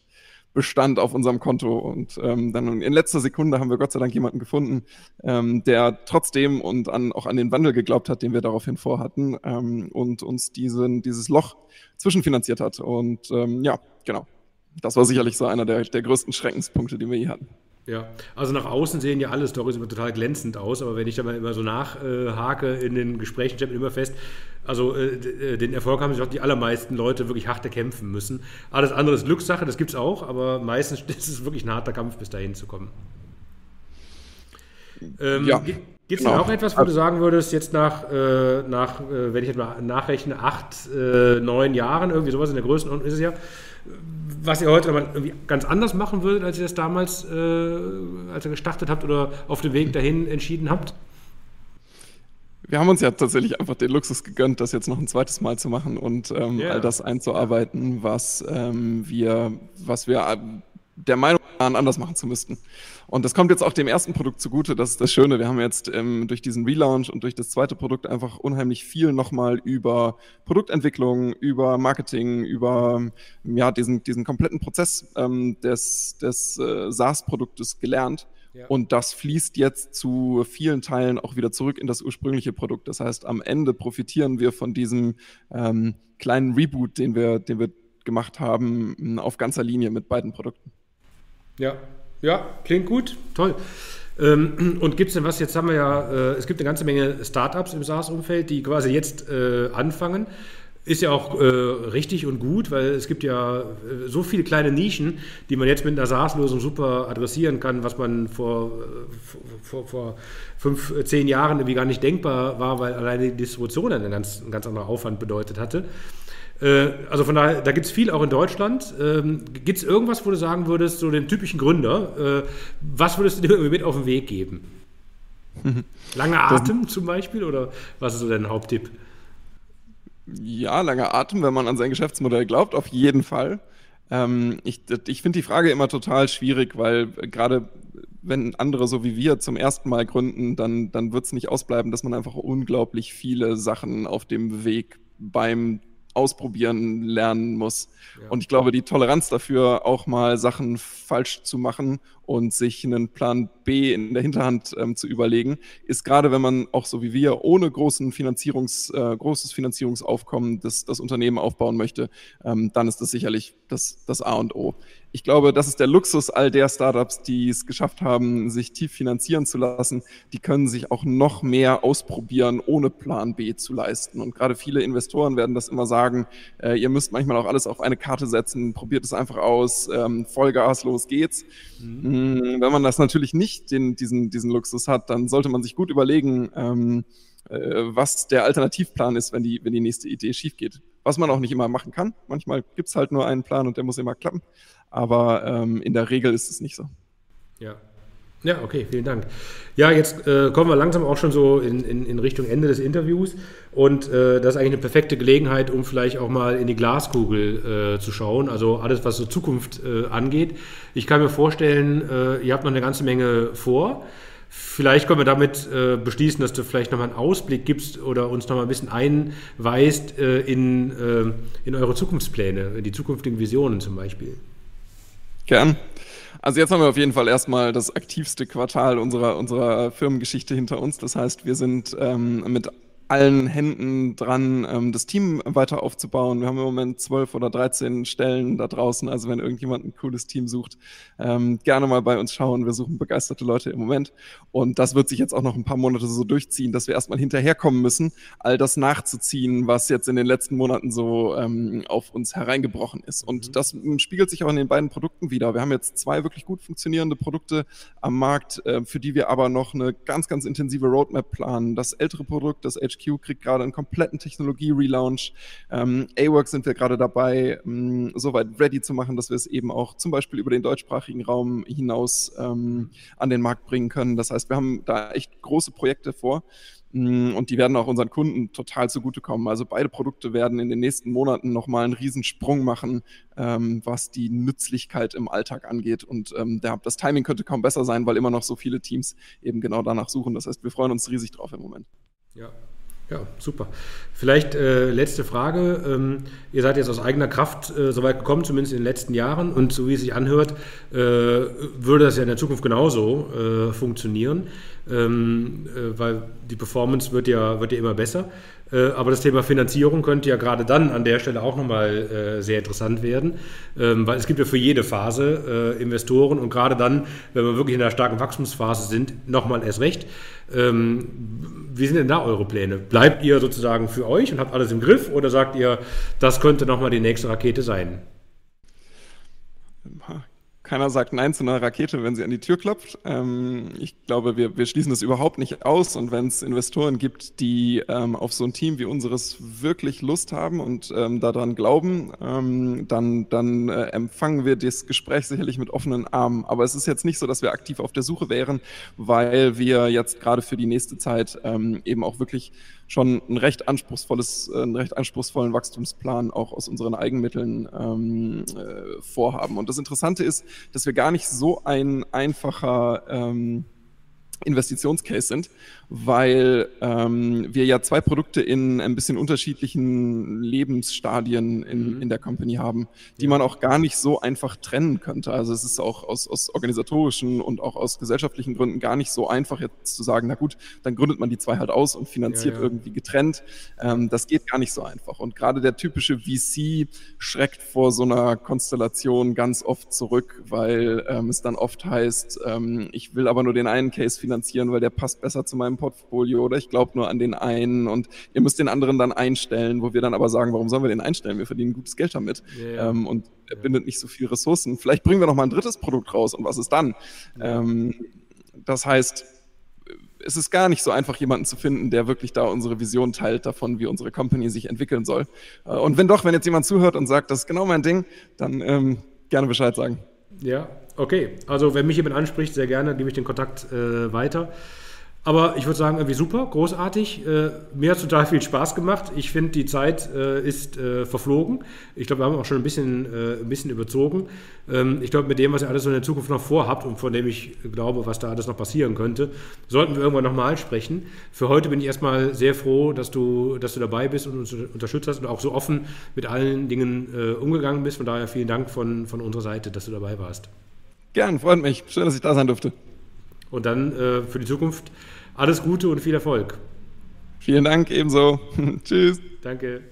Bestand auf unserem Konto. Und ähm, dann in letzter Sekunde haben wir Gott sei Dank jemanden gefunden, ähm, der trotzdem und an, auch an den Wandel geglaubt hat, den wir daraufhin vorhatten ähm, und uns diesen, dieses Loch zwischenfinanziert hat. Und ähm, ja, genau das war sicherlich so einer der, der größten Schreckenspunkte, die wir je hatten. Ja, also nach außen sehen ja alle Storys immer total glänzend aus, aber wenn ich da mal immer so nachhake äh, in den Gesprächen, stellt man immer fest, also äh, äh, den Erfolg haben sich auch die allermeisten Leute wirklich hart erkämpfen müssen. Alles andere ist Glückssache, das gibt es auch, aber meistens ist es wirklich ein harter Kampf, bis dahin zu kommen. Ähm, ja. Gibt es genau. auch etwas, wo du sagen würdest, jetzt nach, äh, nach äh, wenn ich jetzt mal nachrechne, acht, äh, neun Jahren, irgendwie sowas in der Größenordnung ist es ja, was ihr heute irgendwie ganz anders machen würdet, als ihr das damals, äh, als ihr gestartet habt oder auf dem Weg dahin entschieden habt? Wir haben uns ja tatsächlich einfach den Luxus gegönnt, das jetzt noch ein zweites Mal zu machen und ähm, yeah. all das einzuarbeiten, was ähm, wir, was wir äh, der Meinung waren, anders machen zu müssten. Und das kommt jetzt auch dem ersten Produkt zugute. Das ist das Schöne. Wir haben jetzt ähm, durch diesen Relaunch und durch das zweite Produkt einfach unheimlich viel nochmal über Produktentwicklung, über Marketing, über ja, diesen, diesen kompletten Prozess ähm, des, des äh, SaaS-Produktes gelernt. Ja. Und das fließt jetzt zu vielen Teilen auch wieder zurück in das ursprüngliche Produkt. Das heißt, am Ende profitieren wir von diesem ähm, kleinen Reboot, den wir, den wir gemacht haben, auf ganzer Linie mit beiden Produkten. Ja, ja, klingt gut, toll. Ähm, und gibt es denn was, jetzt haben wir ja, äh, es gibt eine ganze Menge Startups im SaaS-Umfeld, die quasi jetzt äh, anfangen. Ist ja auch äh, richtig und gut, weil es gibt ja so viele kleine Nischen, die man jetzt mit einer SaaS-Lösung super adressieren kann, was man vor, vor, vor fünf, zehn Jahren irgendwie gar nicht denkbar war, weil alleine die Distribution einen ganz, einen ganz anderen Aufwand bedeutet hatte. Äh, also von daher, da gibt es viel auch in Deutschland. Ähm, gibt es irgendwas, wo du sagen würdest, so den typischen Gründer, äh, was würdest du dir mit auf den Weg geben? Langer Atem das, zum Beispiel oder was ist so dein Haupttipp? Ja, langer Atem, wenn man an sein Geschäftsmodell glaubt, auf jeden Fall. Ähm, ich ich finde die Frage immer total schwierig, weil gerade wenn andere so wie wir zum ersten Mal gründen, dann, dann wird es nicht ausbleiben, dass man einfach unglaublich viele Sachen auf dem Weg beim ausprobieren lernen muss. Ja. Und ich glaube, die Toleranz dafür, auch mal Sachen falsch zu machen und sich einen Plan B in der Hinterhand ähm, zu überlegen, ist gerade, wenn man auch so wie wir ohne großen Finanzierungs, äh, großes Finanzierungsaufkommen das, das Unternehmen aufbauen möchte, ähm, dann ist das sicherlich das, das A und O. Ich glaube, das ist der Luxus all der Startups, die es geschafft haben, sich tief finanzieren zu lassen. Die können sich auch noch mehr ausprobieren, ohne Plan B zu leisten. Und gerade viele Investoren werden das immer sagen, äh, ihr müsst manchmal auch alles auf eine Karte setzen, probiert es einfach aus, ähm, Vollgas, los geht's. Mhm. Mm, wenn man das natürlich nicht den, diesen, diesen Luxus hat, dann sollte man sich gut überlegen, ähm, äh, was der Alternativplan ist, wenn die, wenn die nächste Idee schief geht. Was man auch nicht immer machen kann. Manchmal gibt es halt nur einen Plan und der muss immer klappen. Aber ähm, in der Regel ist es nicht so. Ja. Ja, okay, vielen Dank. Ja, jetzt äh, kommen wir langsam auch schon so in, in, in Richtung Ende des Interviews und äh, das ist eigentlich eine perfekte Gelegenheit, um vielleicht auch mal in die Glaskugel äh, zu schauen, also alles, was so Zukunft äh, angeht. Ich kann mir vorstellen, äh, ihr habt noch eine ganze Menge vor. Vielleicht können wir damit äh, beschließen, dass du vielleicht nochmal einen Ausblick gibst oder uns nochmal ein bisschen einweist in, in eure Zukunftspläne, in die zukünftigen Visionen zum Beispiel. Gern. Also jetzt haben wir auf jeden Fall erstmal das aktivste Quartal unserer, unserer Firmengeschichte hinter uns. Das heißt, wir sind ähm, mit allen Händen dran, ähm, das Team weiter aufzubauen. Wir haben im Moment zwölf oder dreizehn Stellen da draußen. Also wenn irgendjemand ein cooles Team sucht, ähm, gerne mal bei uns schauen. Wir suchen begeisterte Leute im Moment. Und das wird sich jetzt auch noch ein paar Monate so durchziehen, dass wir erstmal hinterherkommen müssen, all das nachzuziehen, was jetzt in den letzten Monaten so ähm, auf uns hereingebrochen ist. Und mhm. das spiegelt sich auch in den beiden Produkten wieder. Wir haben jetzt zwei wirklich gut funktionierende Produkte am Markt, äh, für die wir aber noch eine ganz, ganz intensive Roadmap planen. Das ältere Produkt, das HQ kriegt gerade einen kompletten Technologie-Relaunch. Ähm, A-Work sind wir gerade dabei, ähm, soweit ready zu machen, dass wir es eben auch zum Beispiel über den deutschsprachigen Raum hinaus ähm, an den Markt bringen können. Das heißt, wir haben da echt große Projekte vor mm, und die werden auch unseren Kunden total zugutekommen. Also beide Produkte werden in den nächsten Monaten nochmal einen Riesensprung machen, ähm, was die Nützlichkeit im Alltag angeht. Und ähm, das Timing könnte kaum besser sein, weil immer noch so viele Teams eben genau danach suchen. Das heißt, wir freuen uns riesig drauf im Moment. Ja, ja, super. Vielleicht äh, letzte Frage. Ähm, ihr seid jetzt aus eigener Kraft äh, so weit gekommen, zumindest in den letzten Jahren. Und so wie es sich anhört, äh, würde das ja in der Zukunft genauso äh, funktionieren, ähm, äh, weil die Performance wird ja, wird ja immer besser. Äh, aber das Thema Finanzierung könnte ja gerade dann an der Stelle auch nochmal sehr interessant werden, ähm, weil es gibt ja für jede Phase Investoren und gerade dann, wenn wir wirklich in einer starken Wachstumsphase sind, nochmal erst recht. Ähm, wie sind denn da eure Pläne? Bleibt ihr sozusagen für euch und habt alles im Griff oder sagt ihr, das könnte nochmal die nächste Rakete sein? Keiner sagt Nein zu einer Rakete, wenn sie an die Tür klopft. Ähm, ich glaube, wir, wir schließen das überhaupt nicht aus. Und wenn es Investoren gibt, die ähm, auf so ein Team wie unseres wirklich Lust haben und ähm, daran glauben, ähm, dann, dann äh, empfangen wir das Gespräch sicherlich mit offenen Armen. Aber es ist jetzt nicht so, dass wir aktiv auf der Suche wären, weil wir jetzt gerade für die nächste Zeit ähm, eben auch wirklich schon ein recht anspruchsvolles, äh, einen recht anspruchsvollen Wachstumsplan auch aus unseren Eigenmitteln ähm, äh, vorhaben. Und das Interessante ist, dass wir gar nicht so ein einfacher ähm, Investitionscase sind, weil ähm, wir ja zwei Produkte in ein bisschen unterschiedlichen Lebensstadien in, mhm. in der Company haben, die man auch gar nicht so einfach trennen könnte. Also es ist auch aus, aus organisatorischen und auch aus gesellschaftlichen Gründen gar nicht so einfach jetzt zu sagen, na gut, dann gründet man die zwei halt aus und finanziert ja, ja. irgendwie getrennt. Ähm, das geht gar nicht so einfach. Und gerade der typische VC schreckt vor so einer Konstellation ganz oft zurück, weil ähm, es dann oft heißt, ähm, ich will aber nur den einen Case finanzieren, weil der passt besser zu meinem Portfolio oder ich glaube nur an den einen und ihr müsst den anderen dann einstellen, wo wir dann aber sagen, warum sollen wir den einstellen? Wir verdienen gutes Geld damit yeah. ähm, und er bindet nicht so viel Ressourcen. Vielleicht bringen wir noch mal ein drittes Produkt raus und was ist dann? Ja. Ähm, das heißt, es ist gar nicht so einfach, jemanden zu finden, der wirklich da unsere Vision teilt davon, wie unsere Company sich entwickeln soll. Äh, und wenn doch, wenn jetzt jemand zuhört und sagt, das ist genau mein Ding, dann ähm, gerne Bescheid sagen. Ja, okay. Also wenn mich jemand anspricht, sehr gerne, gebe ich den Kontakt äh, weiter. Aber ich würde sagen, irgendwie super, großartig. Äh, mir hat total viel Spaß gemacht. Ich finde, die Zeit äh, ist äh, verflogen. Ich glaube, wir haben auch schon ein bisschen, äh, ein bisschen überzogen. Ähm, ich glaube, mit dem, was ihr alles so in der Zukunft noch vorhabt und von dem ich glaube, was da alles noch passieren könnte, sollten wir irgendwann nochmal sprechen. Für heute bin ich erstmal sehr froh, dass du, dass du dabei bist und uns unterstützt hast und auch so offen mit allen Dingen äh, umgegangen bist. Von daher vielen Dank von, von unserer Seite, dass du dabei warst. Gern, freut mich. Schön, dass ich da sein durfte. Und dann äh, für die Zukunft alles Gute und viel Erfolg. Vielen Dank, ebenso. Tschüss. Danke.